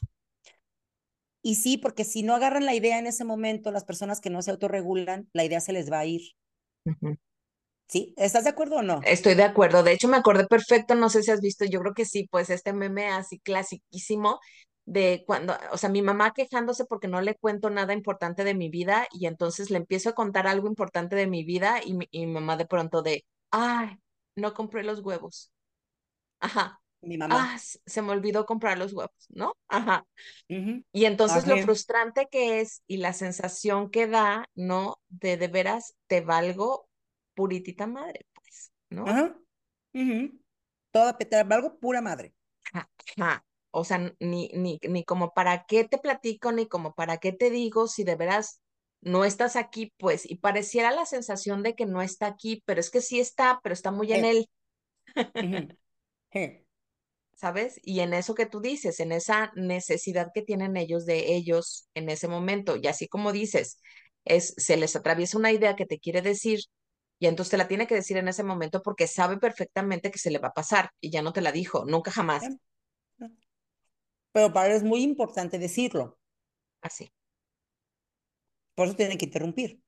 Y sí, porque si no agarran la idea en ese momento, las personas que no se autorregulan, la idea se les va a ir. ¿Sí? ¿Estás de acuerdo o no? Estoy de acuerdo. De hecho, me acordé perfecto, no sé si has visto, yo creo que sí, pues este meme así clasiquísimo de cuando, o sea, mi mamá quejándose porque no le cuento nada importante de mi vida y entonces le empiezo a contar algo importante de mi vida y mi, mamá de pronto de, ay, no compré los huevos. Ajá. Mi mamá. Ah, se me olvidó comprar los huevos, ¿no? Ajá. Y entonces lo frustrante que es y la sensación que da, ¿no? De de veras te valgo puritita madre, pues, ¿no? Ajá. Toda, te valgo pura madre. Ajá. O sea, ni, ni, ni como para qué te platico, ni como para qué te digo si de veras no estás aquí, pues, y pareciera la sensación de que no está aquí, pero es que sí está, pero está muy en él. ¿Sabes? Y en eso que tú dices, en esa necesidad que tienen ellos de ellos en ese momento, y así como dices, es, se les atraviesa una idea que te quiere decir, y entonces te la tiene que decir en ese momento porque sabe perfectamente que se le va a pasar, y ya no te la dijo, nunca jamás. Pero para él es muy importante decirlo. Así. Por eso tienen que interrumpir.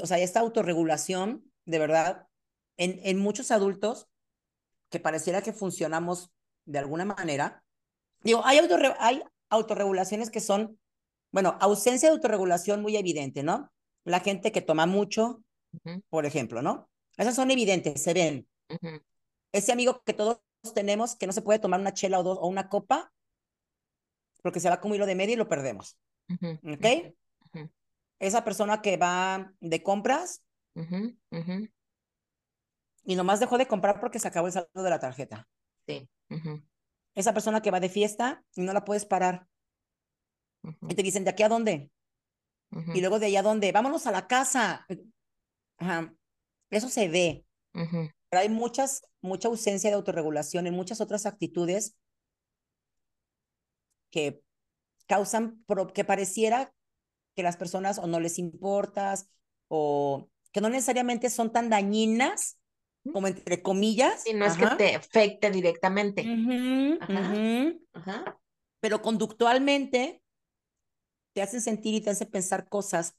O sea, esta autorregulación, de verdad, en, en muchos adultos que pareciera que funcionamos de alguna manera. Digo, hay, hay autorregulaciones que son, bueno, ausencia de autorregulación muy evidente, ¿no? La gente que toma mucho, por ejemplo, ¿no? Esas son evidentes, se ven. Ese amigo que todos tenemos que no se puede tomar una chela o dos o una copa porque se va como hilo de medio y lo perdemos. ¿Ok? Esa persona que va de compras y nomás dejó de comprar porque se acabó el saldo de la tarjeta. Sí. Esa persona que va de fiesta y no la puedes parar. Y te dicen, ¿de aquí a dónde? Y luego de allá a dónde? Vámonos a la casa. Eso se ve. Pero hay muchas, mucha ausencia de autorregulación en muchas otras actitudes que causan, que pareciera que las personas o no les importas o que no necesariamente son tan dañinas como entre comillas. Y no es que te afecte directamente. Ajá. Pero conductualmente te hacen sentir y te hacen pensar cosas.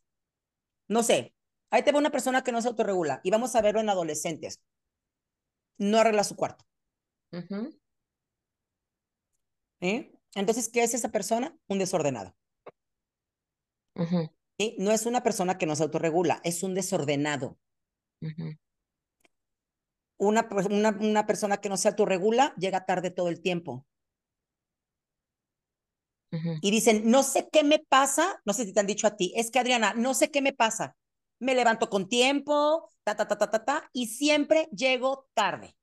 No sé, ahí te va una persona que no se autorregula y vamos a verlo en adolescentes. No arregla su cuarto. ¿Eh? Entonces, ¿qué es esa persona? Un desordenado. No es una persona que no se autorregula, es un desordenado una, una, una persona que no se autorregula llega tarde todo el tiempo. Y dicen, no sé qué me pasa, no sé si te han dicho a ti, es que Adriana, no sé qué me pasa. Me levanto con tiempo, ta, ta, ta, ta, ta, ta, y siempre llego tarde.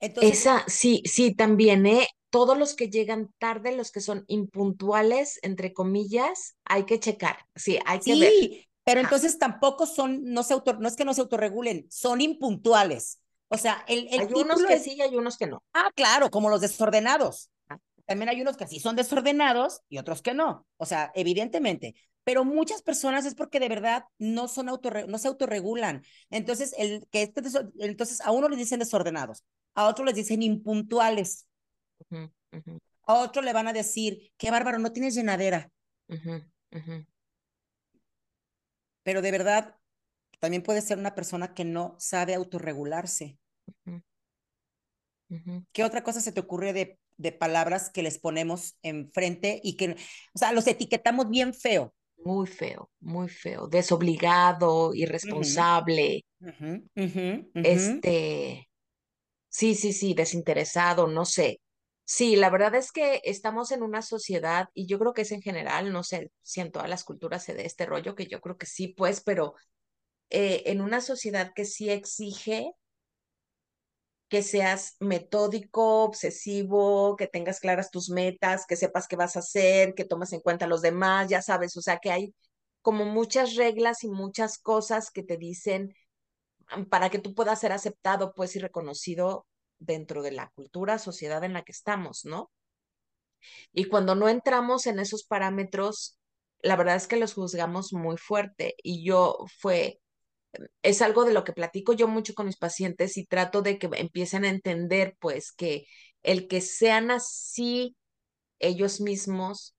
Entonces, Esa, sí, sí, también, ¿eh? Todos los que llegan tarde, los que son impuntuales, entre comillas, hay que checar, sí, hay que ver. Sí, pero entonces tampoco son, no, se auto, no es que no se autorregulen, son impuntuales. O sea, el, el Hay unos que sí y hay unos que no. Ah, claro, como los desordenados. También hay unos que sí son desordenados y otros que no. O sea, evidentemente. Pero muchas personas es porque de verdad no, son no se autorregulan. Entonces, el, que este, entonces, a uno les dicen desordenados, a otro les dicen impuntuales. A otro le van a decir, qué bárbaro, no tienes llenadera pero de verdad también puede ser una persona que no sabe autorregularse. ¿Qué otra cosa se te ocurre de, de palabras que les ponemos enfrente y que, o sea, los etiquetamos bien feo? Muy feo, muy feo. Desobligado, irresponsable. Este, sí, sí, sí, desinteresado, no sé. Sí, la verdad es que estamos en una sociedad, y yo creo que es en general, no sé si en todas las culturas se dé este rollo, que yo creo que sí, pues, pero eh, en una sociedad que sí exige que seas metódico, obsesivo, que tengas claras tus metas, que sepas qué vas a hacer, que tomes en cuenta a los demás, ya sabes, o sea que hay como muchas reglas y muchas cosas que te dicen mm, para que tú puedas ser aceptado, pues, y reconocido dentro de la cultura, sociedad en la que estamos, ¿no? Y cuando no entramos en esos parámetros, la verdad es que los juzgamos muy fuerte y yo fue, es algo de lo que platico yo mucho con mis pacientes y trato de que empiecen a entender pues que el que sean así ellos mismos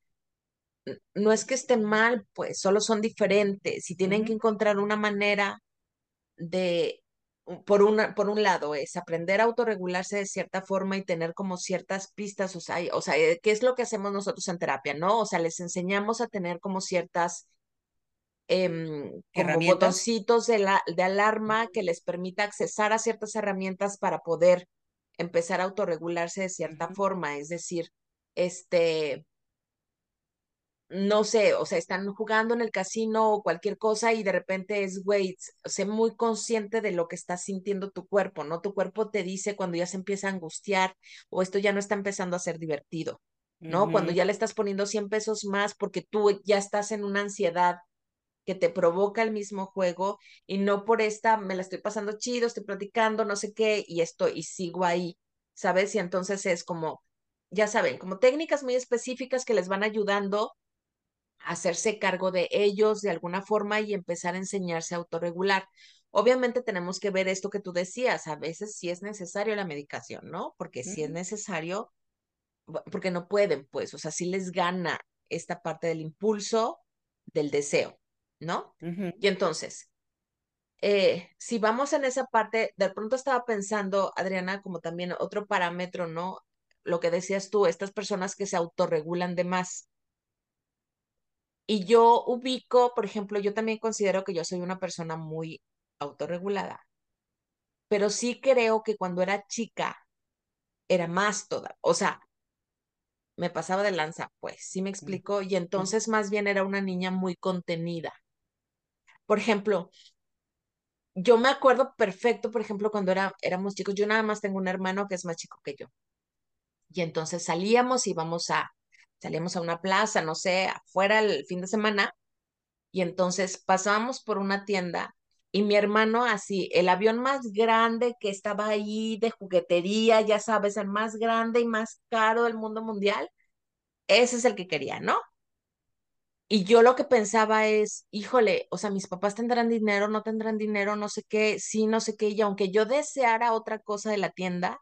no es que estén mal, pues solo son diferentes y tienen que encontrar una manera de por, una, por un lado, es aprender a autorregularse de cierta forma y tener como ciertas pistas, o sea, o sea, eh, ¿qué es lo que hacemos nosotros en terapia, no? O sea, les enseñamos a tener como ciertas em, como botoncitos de, la, de alarma que les permita accesar a ciertas herramientas para poder empezar a autorregularse de cierta forma, es decir, este, no sé, o sea, están jugando en el casino o cualquier cosa y de repente es, güey, sé muy consciente de lo que está sintiendo tu cuerpo, ¿no? Tu cuerpo te dice cuando ya se empieza a angustiar o esto ya no está empezando a ser divertido, ¿no? Cuando ya le estás poniendo 100 pesos más porque tú ya estás en una ansiedad que te provoca el mismo juego y no por esta, me la estoy pasando chido, estoy platicando, no sé qué, y esto, y sigo ahí, ¿sabes? Y entonces es como, ya saben, como técnicas muy específicas que les van ayudando hacerse cargo de ellos de alguna forma y empezar a enseñarse a autorregular. Obviamente tenemos que ver esto que tú decías, a veces sí es necesario la medicación, ¿no? Porque si es necesario, porque no pueden, pues, o sea, sí les gana esta parte del impulso, del deseo, ¿no? Y entonces, eh, si vamos en esa parte, de pronto estaba pensando, Adriana, como también otro parámetro, ¿no? Lo que decías tú, estas personas que se autorregulan de más. Y yo ubico, por ejemplo, yo también considero que yo soy una persona muy autorregulada, pero sí creo que cuando era chica era más toda, o sea, me pasaba de lanza, pues, sí me explico, y entonces más bien era una niña muy contenida. Por ejemplo, yo me acuerdo perfecto, por ejemplo, cuando era, éramos chicos, yo nada más tengo un hermano que es más chico que yo. Y entonces salíamos, íbamos a, salíamos a una plaza, no sé, afuera el fin de semana, y entonces pasábamos por una tienda y mi hermano así, el avión más grande que estaba ahí de juguetería, ya sabes, el más grande y más caro del mundo mundial, ese es el que quería, ¿no? Y yo lo que pensaba es, híjole, o sea, mis papás tendrán dinero, no tendrán dinero, no sé qué, sí, no sé qué, y aunque yo deseara otra cosa de la tienda,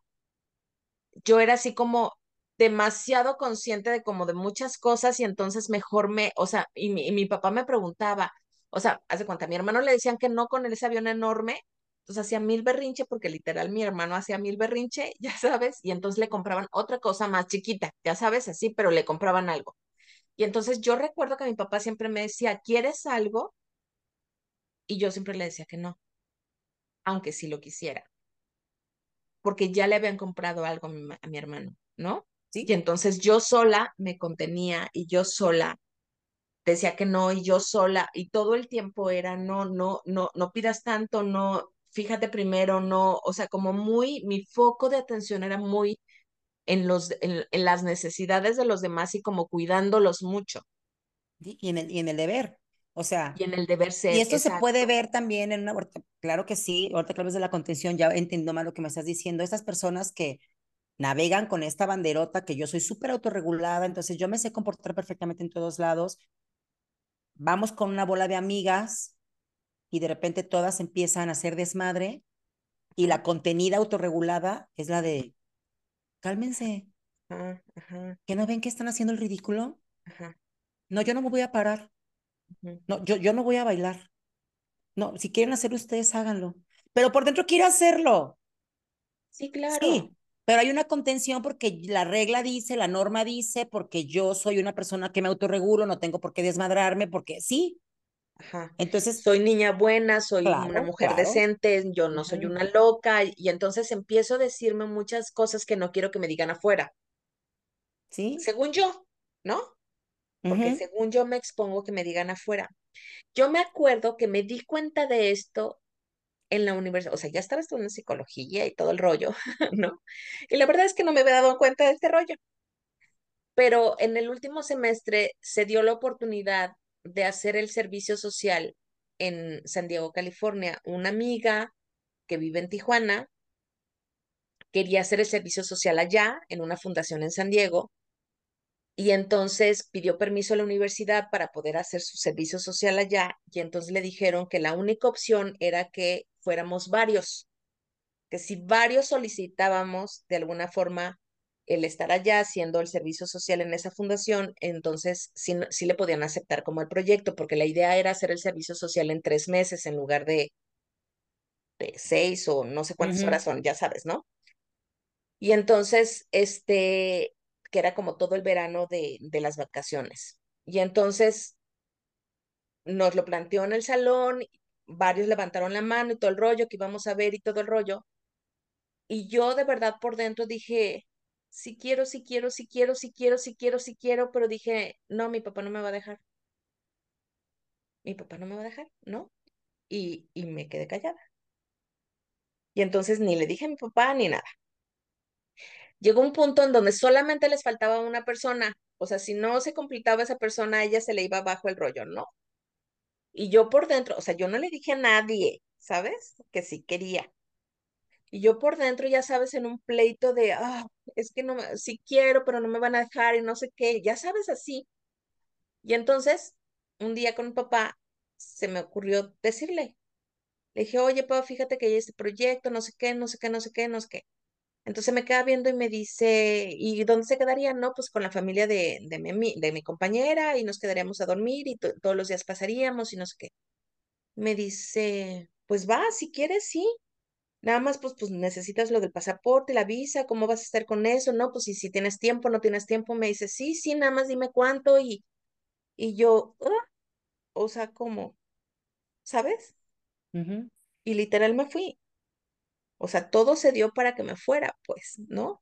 yo era así como, demasiado consciente de como de muchas cosas y entonces mejor me, o sea, y mi, papá me preguntaba, o sea, hace cuenta, a mi hermano le decían que no con ese avión enorme, entonces hacía mil berrinche porque literal mi hermano hacía mil berrinche, ya sabes, y entonces le compraban otra cosa más chiquita, ya sabes, así, pero le compraban algo. Y entonces yo recuerdo que mi papá siempre me decía, ¿quieres algo? Y yo siempre le decía que no, aunque sí lo quisiera, porque ya le habían comprado algo a mi, a mi hermano, ¿no? Y entonces yo sola me contenía y yo sola decía que no y yo sola y todo el tiempo era no, no, no, no pidas tanto, no, fíjate primero, no, o sea, como muy, mi foco de atención era muy en, los, en, las necesidades de los demás y como cuidándolos mucho. Y en el, y en el deber. O sea, y en el deber ser. Y esto se puede ver también en una, claro que sí, ahorita hablas de la contención, ya entiendo más lo que me estás diciendo, estas personas que navegan con esta banderota que yo soy súper autorregulada, entonces yo me sé comportar perfectamente en todos lados. Vamos con una bola de amigas y de repente todas empiezan a hacer desmadre y la contenida autorregulada es la de, cálmense, ¿que no ven que están haciendo el ridículo? No, yo no me voy a parar. No, yo, yo no voy a bailar. No, si quieren hacer ustedes, háganlo. Pero por dentro quiero hacerlo. Sí, claro. Sí, pero hay una contención porque la regla dice, la norma dice, porque yo soy una persona que me autorregulo, no tengo por qué desmadrarme, porque sí. Ajá. Entonces. Soy niña buena, soy una mujer decente, yo no soy una loca, y entonces empiezo a decirme muchas cosas que no quiero que me digan afuera. Sí. Según yo, ¿no? Porque según yo me expongo que me digan afuera. Yo me acuerdo que me di cuenta de esto en la universidad, o sea, ya estaba estudiando psicología y todo el rollo, ¿no? Y la verdad es que no me había dado cuenta de este rollo. Pero en el último semestre se dio la oportunidad de hacer el servicio social en San Diego, California. Una amiga que vive en Tijuana quería hacer el servicio social allá, en una fundación en San Diego, y entonces pidió permiso a la universidad para poder hacer su servicio social allá y entonces le dijeron que la única opción era que fuéramos varios, que si varios solicitábamos de alguna forma el estar allá haciendo el servicio social en esa fundación, entonces sí, sí le podían aceptar como el proyecto, porque la idea era hacer el servicio social en tres meses en lugar de, de seis o no sé cuántas horas son, ya sabes, ¿no? Y entonces, este, que era como todo el verano de, de las vacaciones. Y entonces nos lo planteó en el salón, varios levantaron la mano y todo el rollo que íbamos a ver y todo el rollo. Y yo de verdad por dentro dije, sí quiero, sí quiero, sí quiero, sí quiero, sí quiero, sí quiero, pero dije, no, mi papá no me va a dejar. Mi papá no me va a dejar, ¿no? Y, y me quedé callada. Y entonces ni le dije a mi papá ni nada. Llegó un punto en donde solamente les faltaba una persona. O sea, si no se completaba esa persona, ella se le iba bajo el rollo, ¿no? Y yo por dentro, o sea, yo no le dije a nadie, ¿sabes? Que sí quería. Y yo por dentro, ya sabes, en un pleito de, ah, es que no, sí quiero, pero no me van a dejar y no sé qué, ya sabes, así. Y entonces, un día con mi papá, se me ocurrió decirle, le dije, oye, papá, fíjate que hay este proyecto, no sé qué, no sé qué, no sé qué, no sé qué. Entonces me queda viendo y me dice, ¿y dónde se quedaría? No, pues con la familia de, de, mi, de mi compañera y nos quedaríamos a dormir y todos los días pasaríamos y no sé qué. Me dice, pues va, si quieres, sí. Nada más, pues, pues necesitas lo del pasaporte, la visa, ¿cómo vas a estar con eso? No, pues y si tienes tiempo, no tienes tiempo, me dice, sí, sí, nada más dime cuánto y, y yo, ah", o sea, como, ¿sabes? Y literal me fui. O sea, todo se dio para que me fuera, pues, ¿no?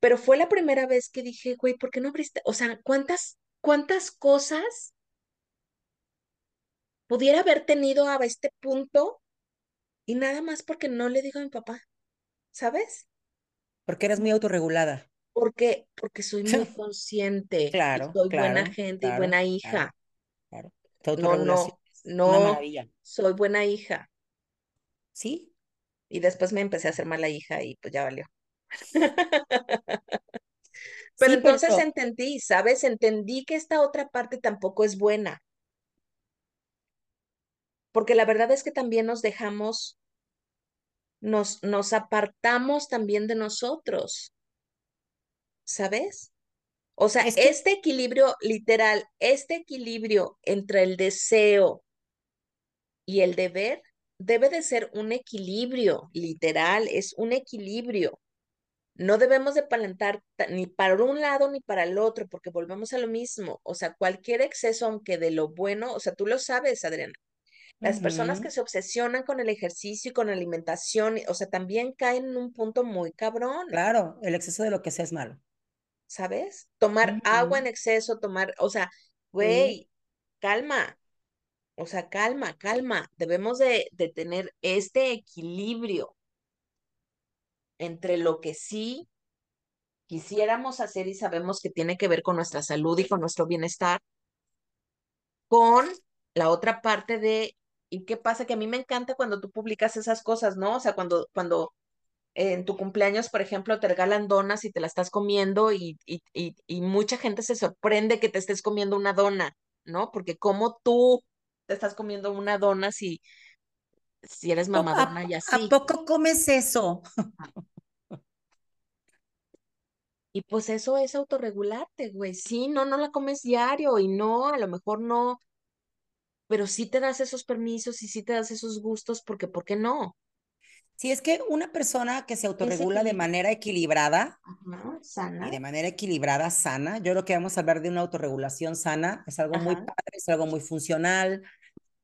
Pero fue la primera vez que dije, güey, ¿por qué no abriste? O sea, ¿cuántas, cuántas cosas pudiera haber tenido a este punto y nada más porque no le digo a mi papá, ¿sabes? Porque eres muy autorregulada. Porque, porque soy muy consciente claro, soy claro, buena gente y buena hija. Claro, No, no, no, soy buena hija. Sí. Y después me empecé a hacer mala hija y pues ya valió. pero entonces entendí, ¿sabes? Entendí que esta otra parte tampoco es buena. Porque la verdad es que también nos dejamos, nos, nos apartamos también de nosotros. ¿Sabes? O sea, este equilibrio literal, este equilibrio entre el deseo y el deber debe de ser un equilibrio, literal, es un equilibrio. No debemos de palentar ni para un lado ni para el otro, porque volvemos a lo mismo. O sea, cualquier exceso, aunque de lo bueno, o sea, tú lo sabes, Adriana. Las personas que se obsesionan con el ejercicio y con la alimentación, o sea, también caen en un punto muy cabrón. Claro, el exceso de lo que sea es malo. ¿Sabes? Tomar agua en exceso, tomar, o sea, güey, calma, o sea, calma, calma. Debemos de, de tener este equilibrio entre lo que sí quisiéramos hacer y sabemos que tiene que ver con nuestra salud y con nuestro bienestar, con la otra parte de, ¿y qué pasa? Que a mí me encanta cuando tú publicas esas cosas, ¿no? O sea, cuando, cuando en tu cumpleaños, por ejemplo, te regalan donas y te la estás comiendo y, y, y, y mucha gente se sorprende que te estés comiendo una dona, ¿no? Porque como tú te estás comiendo una dona si, si eres mamadona y así. ¿A poco comes eso? Y pues eso es autorregularte, güey. Sí, no, no la comes diario y no, a lo mejor no, pero sí te das esos permisos y sí te das esos gustos porque, ¿por qué no? Si es que una persona que se autorregula de manera equilibrada sana. y de manera equilibrada, sana, yo creo que vamos a hablar de una autorregulación sana, es algo muy padre, es algo muy funcional,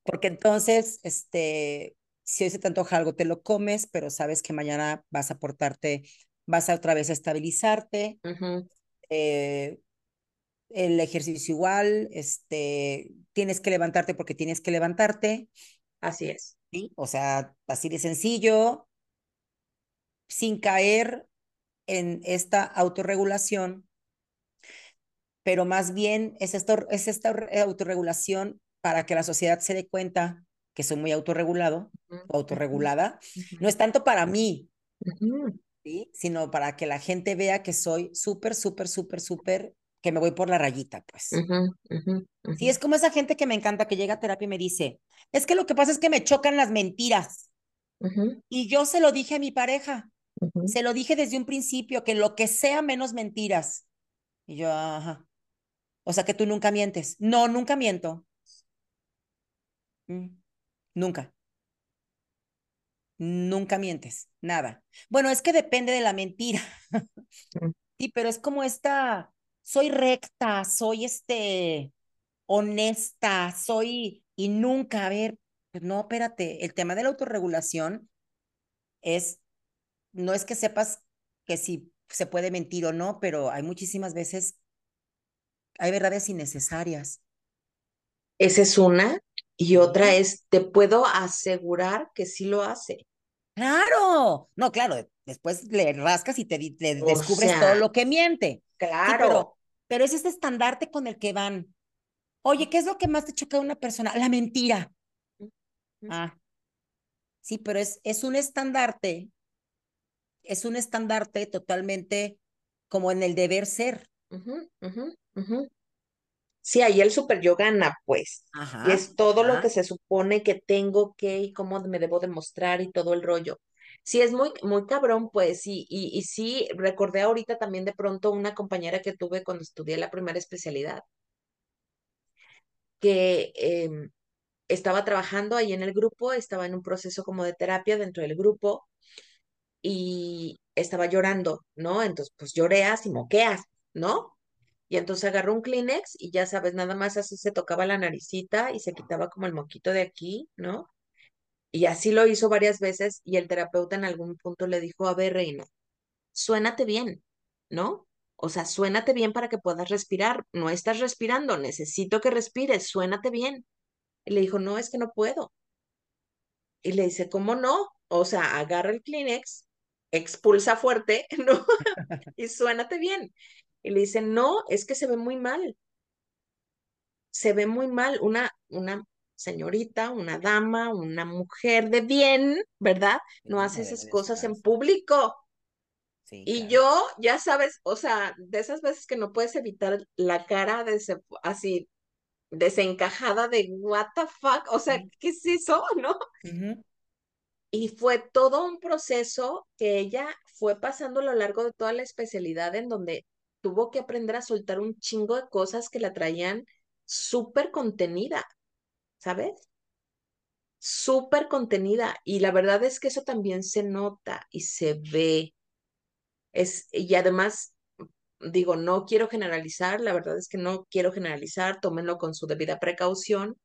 porque entonces, este, si hoy se te antoja algo, te lo comes, pero sabes que mañana vas a portarte vas a otra vez a estabilizarte. eh, el ejercicio igual, este, tienes que levantarte porque tienes que levantarte. Así es. ¿sí? O sea, así de sencillo, sin caer en esta autorregulación, pero más bien es, esto, es esta autorregulación para que la sociedad se dé cuenta que soy muy autorregulado o autorregulada. No es tanto para mí, sino para que la gente vea que soy súper, súper, súper, súper, que me voy por la rayita, pues. Sí, es como esa gente que me encanta, que llega a terapia y me dice, es que lo que pasa es que me chocan las mentiras. Y yo se lo dije a mi pareja, se lo dije desde un principio, que lo que sea menos mentiras. Y yo, ajá. O sea que tú nunca mientes. No, nunca miento. Mm, nunca. Nunca mientes, nada. Bueno, es que depende de la mentira. Mm. sí, pero es como esta, soy recta, soy este, honesta, soy, y nunca, a ver, pues no, espérate, el tema de la autorregulación es, no es que sepas que si se puede mentir o no, pero hay muchísimas veces, hay verdades innecesarias. Esa es una. Y otra es, te puedo asegurar que sí lo hace. Claro, no, claro, después le rascas y te, descubres todo lo que miente. Claro. pero, es este estandarte con el que van. Oye, ¿qué es lo que más te choca de una persona? La mentira. Ah, sí, pero es, es un estandarte, es un estandarte totalmente como en el deber ser. Sí, ahí el super yo gana, pues. y es todo lo que se supone que tengo que y cómo me debo demostrar y todo el rollo. Sí, es muy, muy cabrón, pues, y, y, y sí, recordé ahorita también de pronto una compañera que tuve cuando estudié la primera especialidad, que em, estaba trabajando ahí en el grupo, estaba en un proceso como de terapia dentro del grupo y estaba llorando, ¿no? Entonces, pues lloreas y moqueas, ¿no? Y entonces agarró un Kleenex y ya sabes, nada más así se tocaba la naricita y se quitaba como el moquito de aquí, ¿no? Y así lo hizo varias veces y el terapeuta en algún punto le dijo, a ver, Reina, suénate bien, ¿no? O sea, suénate bien para que puedas respirar. No estás respirando, necesito que respires, suénate bien. Y le dijo, no, es que no puedo. Y le dice, ¿cómo no? O sea, agarra el Kleenex, expulsa fuerte, ¿no? y suénate bien. Y le dice, no, es que se ve muy mal. Se ve muy mal. Una, una señorita, una dama, una mujer de bien, ¿verdad? No hace esas cosas en público. y yo, ya sabes, o sea, de esas veces que no puedes evitar la cara de ese, así desencajada de what the fuck, o sea, ¿qué es eso, no? Y fue todo un proceso que ella fue pasando a lo largo de toda la especialidad en donde tuvo que aprender a soltar un chingo de cosas que la traían súper contenida, ¿sabes? Súper contenida. Y la verdad es que eso también se nota y se ve. Es, y además, digo, no quiero generalizar, la verdad es que no quiero generalizar, tómenlo con su debida precaución,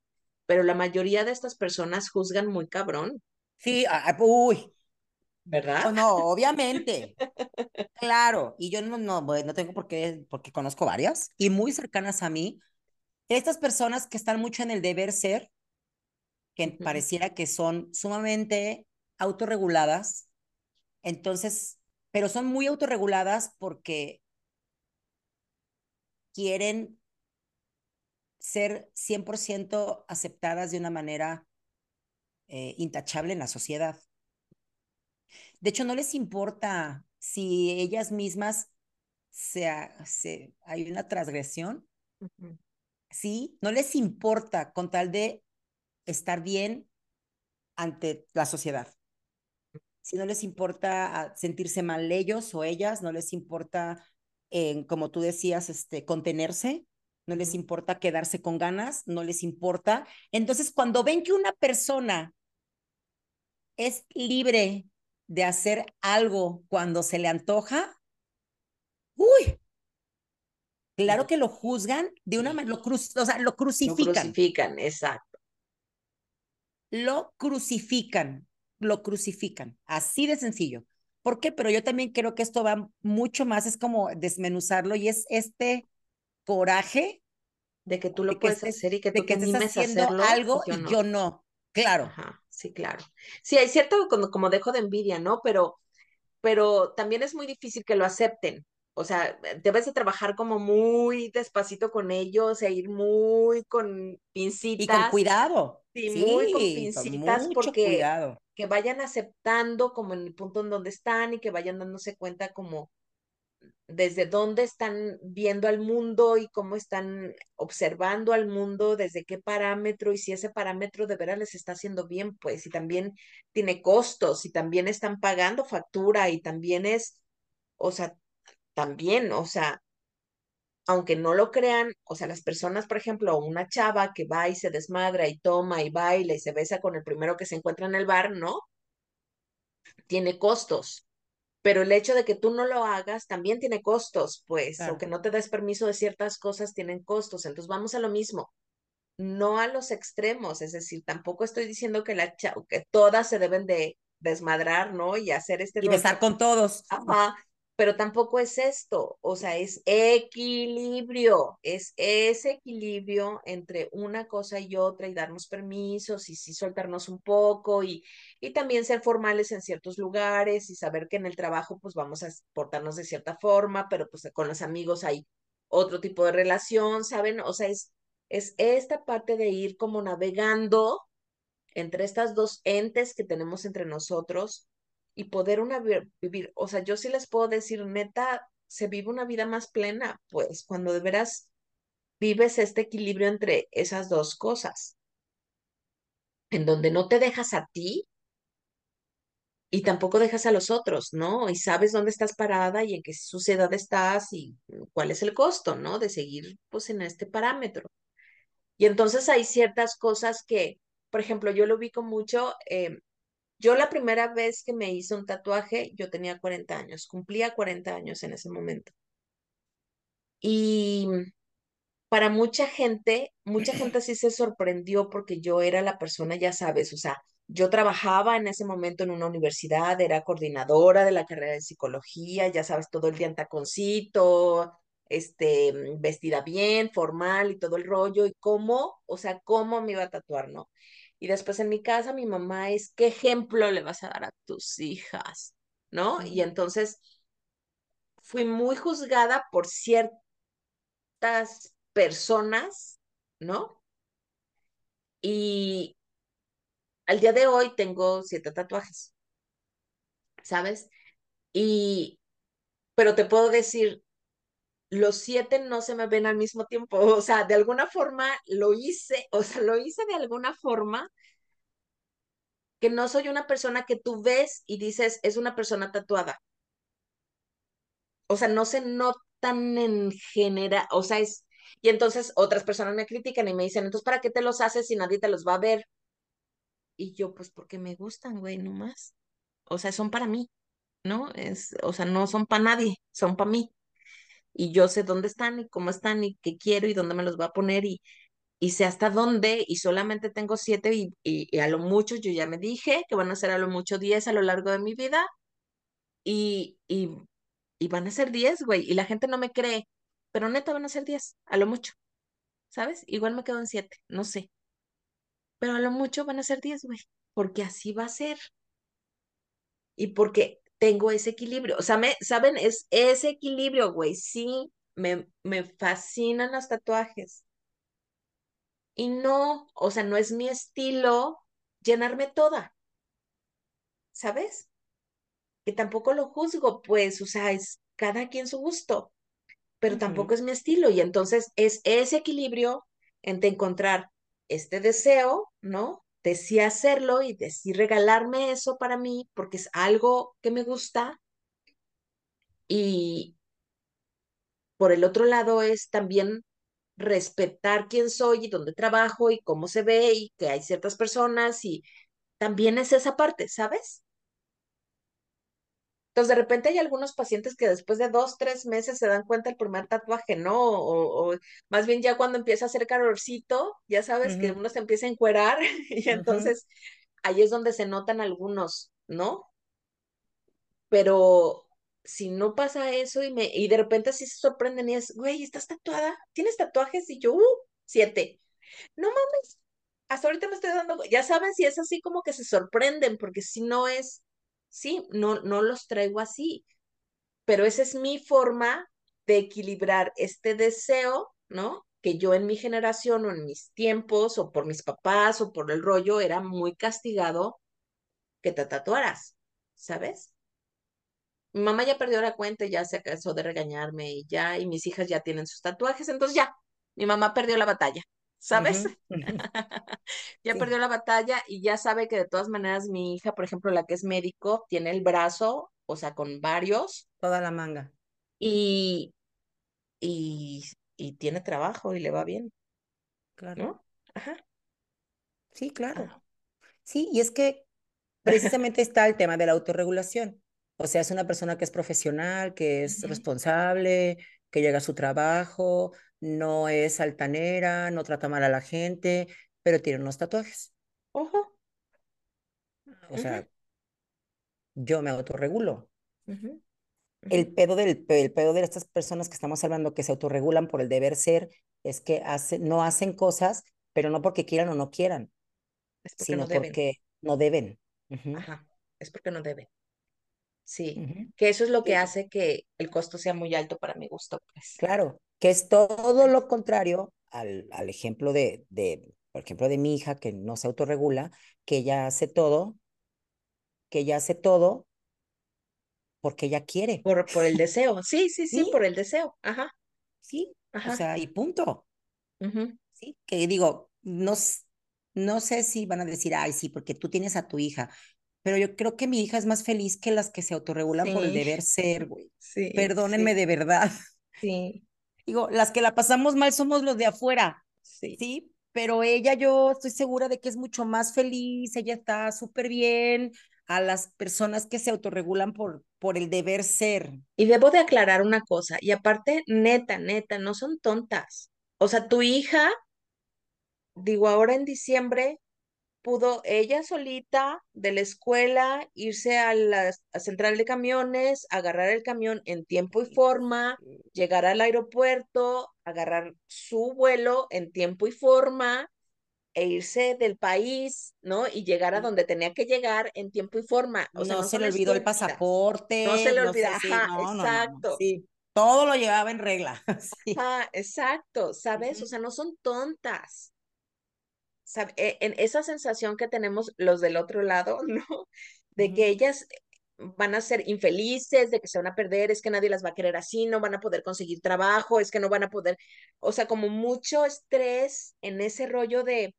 pero la mayoría de estas personas juzgan muy cabrón. Sí, uy, ¿verdad? no, obviamente. claro, y yo no, no, no tengo por qué, porque conozco varias y muy cercanas a mí. Estas personas que están mucho en el deber ser, que pareciera que son sumamente autorreguladas, entonces, pero son muy autorreguladas porque quieren ser 100% aceptadas de una manera eh, intachable en la sociedad. De hecho, no les importa si ellas mismas se, se hay una transgresión, ¿sí? No les importa con tal de estar bien ante la sociedad. Si no les importa ah, sentirse mal ellos o ellas, no les importa, como tú decías, este, contenerse, no les importa quedarse con ganas, no les importa. Entonces, cuando ven que una persona es libre de hacer algo cuando se le antoja, uy, claro que lo juzgan de una manera, lo, o sea, lo crucifican. Lo crucifican, exacto. Lo crucifican, lo crucifican, así de sencillo. ¿Por qué? Pero yo también creo que esto va mucho más, es como desmenuzarlo y es este coraje de que tú lo puedes hacer y que tú que te haciendo algo y yo no. Claro. sí, claro. Sí, hay cierto como, como dejo de envidia, ¿no? Pero, pero también es muy difícil que lo acepten. O sea, debes de trabajar como muy despacito con ellos e ir muy con pincitas. Y con cuidado. Sí, muy con pincitas porque cuidado. que vayan aceptando como en el punto en donde están y que vayan dándose cuenta como desde dónde están viendo al mundo y cómo están observando al mundo, desde qué parámetro y si ese parámetro de veras les está haciendo bien, pues, y también tiene costos y también están pagando factura y también es, o sea, también, o sea, aunque no lo crean, o sea, las personas, por ejemplo, una chava que va y se desmadra y toma y baila y se besa con el primero que se encuentra en el bar, ¿no? Tiene costos pero el hecho de que tú no lo hagas también tiene costos, pues, o que no te des permiso de ciertas cosas tienen costos. Entonces vamos a lo mismo, no a los extremos, es decir, tampoco estoy diciendo que, la que todas se deben de desmadrar, ¿no? Y hacer este... Y besar con todos. Ajá, pero tampoco es esto, o sea, es equilibrio, es ese equilibrio entre una cosa y otra y darnos permisos y sí soltarnos un poco y, y también ser formales en ciertos lugares y saber que en el trabajo pues vamos a portarnos de cierta forma, pero pues con los amigos hay otro tipo de relación, ¿saben? O sea, es, es esta parte de ir como navegando entre estas dos entes que tenemos entre nosotros y poder una vivir, o sea, yo sí les puedo decir, neta, se vive una vida más plena, pues cuando de veras vives este equilibrio entre esas dos cosas, en donde no te dejas a ti y tampoco dejas a los otros, ¿no? Y sabes dónde estás parada y en qué sociedad estás y cuál es el costo, ¿no? De seguir, pues, en este parámetro. Y entonces hay ciertas cosas que, por ejemplo, yo lo ubico mucho, eh, yo la primera vez que me hice un tatuaje, yo tenía 40 años, cumplía 40 años en ese momento. Y para mucha gente, mucha gente sí se sorprendió porque yo era la persona, ya sabes, o sea, yo trabajaba en ese momento en una universidad, era coordinadora de la carrera de psicología, ya sabes, todo el día en taconcito, este, vestida bien, formal y todo el rollo, y cómo, o sea, cómo me iba a tatuar, ¿no? Y después en mi casa mi mamá es, ¿qué ejemplo le vas a dar a tus hijas? ¿No? Y entonces fui muy juzgada por ciertas personas, ¿no? Y al día de hoy tengo siete tatuajes, ¿sabes? Y, pero te puedo decir, los siete no se me ven al mismo tiempo, o sea, de alguna forma lo hice, o sea, lo hice de alguna forma que no soy una persona que tú ves y dices, es una persona tatuada. O sea, no se notan en general, o sea, es, y entonces otras personas me critican y me dicen, entonces, ¿para qué te los haces si nadie te los va a ver? Y yo, pues porque me gustan, güey, nomás. O sea, son para mí, ¿no? Es, o sea, no son para nadie, son para mí. Y yo sé dónde están y cómo están y qué quiero y dónde me los voy a poner y, y sé hasta dónde y solamente tengo siete y, y, a lo mucho yo ya me dije que van a ser a lo mucho diez a lo largo de mi vida y, y, y van a ser diez, güey, y la gente no me cree, pero neta van a ser diez, a lo mucho, ¿sabes? Igual me quedo en siete, no sé, pero a lo mucho van a ser diez, güey, porque así va a ser y porque tengo ese equilibrio, o sea, me, ¿saben? Es ese equilibrio, güey, sí, me, me fascinan los tatuajes y no, o sea, no es mi estilo llenarme toda, ¿sabes? Que tampoco lo juzgo, pues, o sea, es cada quien su gusto, pero tampoco es mi estilo. Y entonces es ese equilibrio entre encontrar este deseo, ¿no? De sí hacerlo y de sí regalarme eso para mí, porque es algo que me gusta. Y por el otro lado es también respetar quién soy y dónde trabajo y cómo se ve y que hay ciertas personas y también es esa parte, ¿sabes? Entonces, de repente hay algunos pacientes que después de dos, tres meses se dan cuenta el primer tatuaje, ¿no? O, más bien ya cuando empieza a hacer calorcito, ya sabes que uno se empieza a encuerar y entonces ahí es donde se notan algunos, ¿no? Pero si no pasa eso y, me, y de repente así se sorprenden y es, güey, ¿estás tatuada? ¿Tienes tatuajes? Y yo, uh, siete. No mames, hasta ahorita me estoy dando, ya saben si es así como que se sorprenden, porque si no es, sí, no, no los traigo así, pero esa es mi forma de equilibrar este deseo, ¿no? Que yo en mi generación o en mis tiempos o por mis papás o por el rollo era muy castigado que te tatuaras, ¿sabes? Mi mamá ya perdió la cuenta ya se cansó de regañarme y ya, y mis hijas ya tienen sus tatuajes, entonces ya, mi mamá perdió la batalla, ¿sabes? ya perdió la batalla y ya sabe que de todas maneras mi hija, por ejemplo, la que es médico, tiene el brazo, o sea, con varios. Toda la manga. Y, y, y tiene trabajo y le va bien. Claro. ¿No? Ajá. Sí, claro. Sí, y es que precisamente está el tema de la autorregulación. O sea, es una persona que es profesional, que es responsable, que llega a su trabajo, no es altanera, no trata mal a la gente, pero tiene unos tatuajes. Ojo. O sea, yo me autorregulo. el pedo del el pedo de estas personas que estamos hablando que se autorregulan por el deber ser es que hace, no hacen cosas, pero no porque quieran o no quieran, sino porque no deben. Ajá, es porque no deben. Sí, que eso es lo que hace que el costo sea muy alto para mi gusto, pues. Claro, que es todo lo contrario al, al ejemplo de, de, por ejemplo, de mi hija que no se autorregula, que ella hace todo, que ella hace todo porque ella quiere. Por, por el deseo, sí, sí, sí, por el deseo, ajá. Sí, Ajá. o sea, y punto. Sí, que digo, no, no sé si van a decir, ay, sí, porque tú tienes a tu hija, pero yo creo que mi hija es más feliz que las que se autorregulan por el deber ser, güey. Sí. Perdónenme de verdad. Sí. Digo, las que la pasamos mal somos los de afuera. Sí. Sí, pero ella yo estoy segura de que es mucho más feliz, ella está súper bien, a las personas que se autorregulan por, por el deber ser. Y debo de aclarar una cosa, y aparte, neta, neta, no son tontas. O sea, tu hija, digo, ahora en diciembre, pudo ella solita de la escuela irse a la central de camiones, agarrar el camión en tiempo y forma, llegar al aeropuerto, agarrar su vuelo en tiempo y forma, e irse del país, ¿no? Y llegar a donde tenía que llegar en tiempo y forma. O sea, no, se le olvidó el pasaporte. No se le olvidó, exacto. sí, todo lo llevaba en regla. Ajá, exacto, ¿sabes? O sea, no son tontas. E, en esa sensación que tenemos los del otro lado, ¿no? De que ellas van a ser infelices, de que se van a perder, es que nadie las va a querer así, no van a poder conseguir trabajo, es que no van a poder, o sea, como mucho estrés en ese rollo de,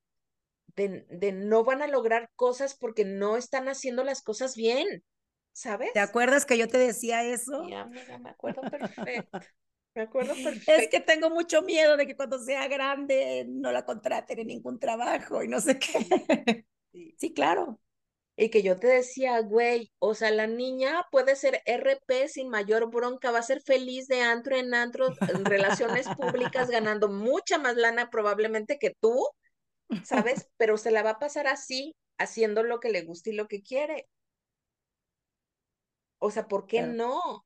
de, no van a lograr cosas porque no están haciendo las cosas bien, ¿sabes? ¿Te acuerdas que yo te decía eso? Sí, amiga, me acuerdo perfecto. Me acuerdo perfecto. Es que tengo mucho miedo de que cuando sea grande no la contraten en ningún trabajo y no sé qué. Sí, claro. Y que yo te decía, güey, o sea, la niña puede ser RP sin mayor bronca, va a ser feliz de antro en antro, en relaciones públicas, ganando mucha más lana probablemente que tú, ¿sabes? Pero se la va a pasar así, haciendo lo que le gusta y lo que quiere. O sea, ¿por qué no?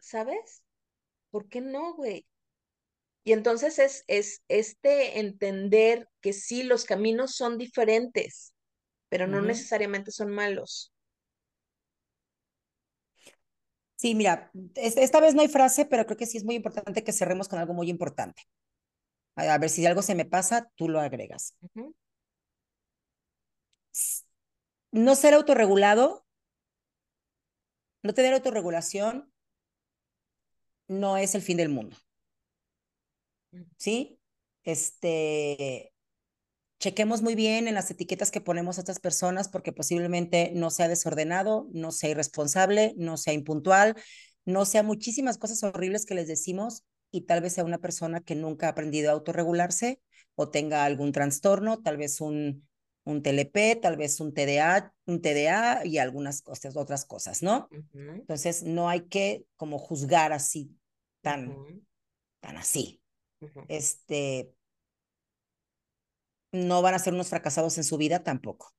¿Sabes? ¿Por qué no, güey? Y entonces es, es este entender que sí, los caminos son diferentes, pero no necesariamente son malos. Sí, mira, esta vez no hay frase, pero creo que sí es muy importante que cerremos con algo muy importante. A ver, si algo se me pasa, tú lo agregas. No ser autorregulado, no tener autorregulación, no es el fin del mundo. ¿Sí? Este, chequemos muy bien en las etiquetas que ponemos a estas personas porque posiblemente no sea desordenado, no sea irresponsable, no sea impuntual, no sea muchísimas cosas horribles que les decimos y tal vez sea una persona que nunca ha aprendido a autorregularse o tenga algún trastorno, tal vez un, un TLP, tal vez un TDA, un TDA y algunas cosas, otras cosas, ¿no? Entonces, no hay que como juzgar así, tan, tan así. Este, no van a ser unos fracasados en su vida tampoco.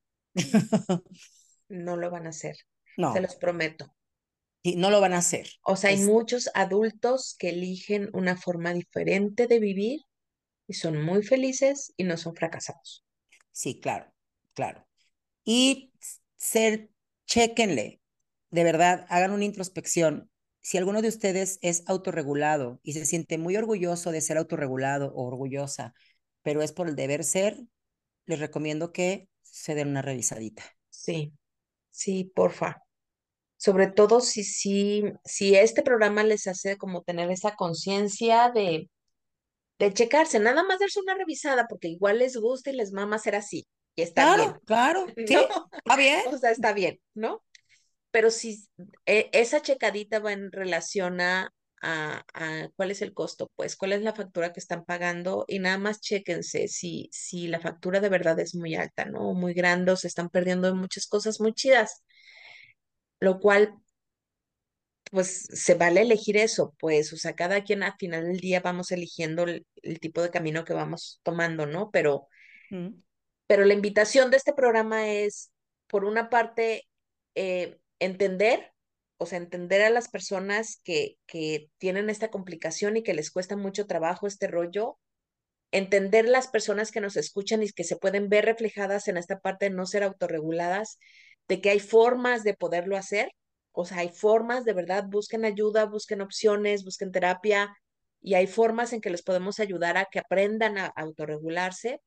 no lo van a hacer. No. Se los prometo. Y no lo van a hacer. O sea, hay muchos adultos que eligen una forma diferente de vivir y son muy felices y no son fracasados. Sí, claro, claro. Y ser, chequenle, de verdad, hagan una introspección. Si alguno de ustedes es autorregulado y se siente muy orgulloso de ser autorregulado o orgullosa, pero es por el deber ser, les recomiendo que se den una revisadita. Sí, sí, porfa sobre todo si, si, si este programa les hace como tener esa conciencia de, de checarse, nada más darse una revisada, porque igual les gusta y les mama ser así. Y está bien. Claro, sí, está bien. O sea, está bien, ¿no? Pero si e, esa checadita va en relación a, a, a, cuál es el costo, pues cuál es la factura que están pagando y nada más chequense si, si la factura de verdad es muy alta, ¿no? Muy grande o se están perdiendo muchas cosas muy chidas lo cual, pues se vale elegir eso, pues, o sea, cada quien al final del día vamos eligiendo el, tipo de camino que vamos tomando, ¿no? Pero, pero la invitación de este programa es, por una parte, eh, entender o sea, entender a las personas que, que tienen esta complicación y que les cuesta mucho trabajo este rollo, entender las personas que nos escuchan y que se pueden ver reflejadas en esta parte de no ser autorreguladas, de que hay formas de poderlo hacer, o sea, hay formas, de verdad, busquen ayuda, busquen opciones, busquen terapia y hay formas en que les podemos ayudar a que aprendan a autorregularse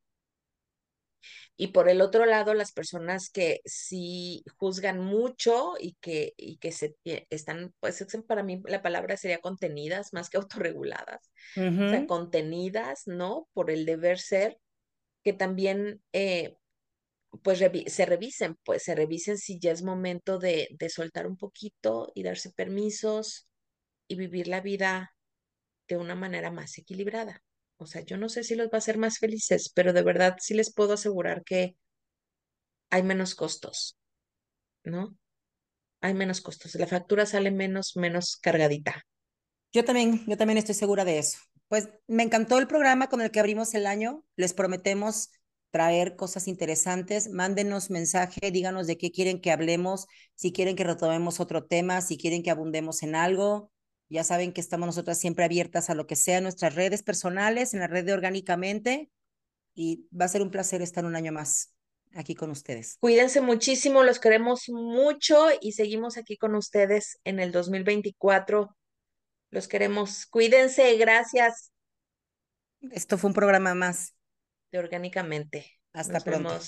y por el otro lado, las personas que sí juzgan mucho y que, y que se están, pues para mí la palabra sería contenidas más que autorreguladas, o sea, contenidas, ¿no? Por el deber ser, que también, eh, pues se revisen, pues se revisen si ya es momento de, de soltar un poquito y darse permisos y vivir la vida de una manera más equilibrada. O sea, yo no sé si los va a hacer más felices, pero de verdad sí les puedo asegurar que hay menos costos, ¿no? Hay menos costos. La factura sale menos, menos cargadita. Yo también, yo también estoy segura de eso. Pues me encantó el programa con el que abrimos el año. Les prometemos traer cosas interesantes. Mándenos mensaje, díganos de qué quieren que hablemos, si quieren que retomemos otro tema, si quieren que abundemos en algo. Ya saben que estamos nosotras siempre abiertas a lo que sea en nuestras redes personales, en la red de Orgánicamente. Y va a ser un placer estar un año más aquí con ustedes. Cuídense muchísimo, los queremos mucho y seguimos aquí con ustedes en el 2024. Los queremos. Cuídense, gracias. Esto fue un programa más. De Orgánicamente. Hasta pronto.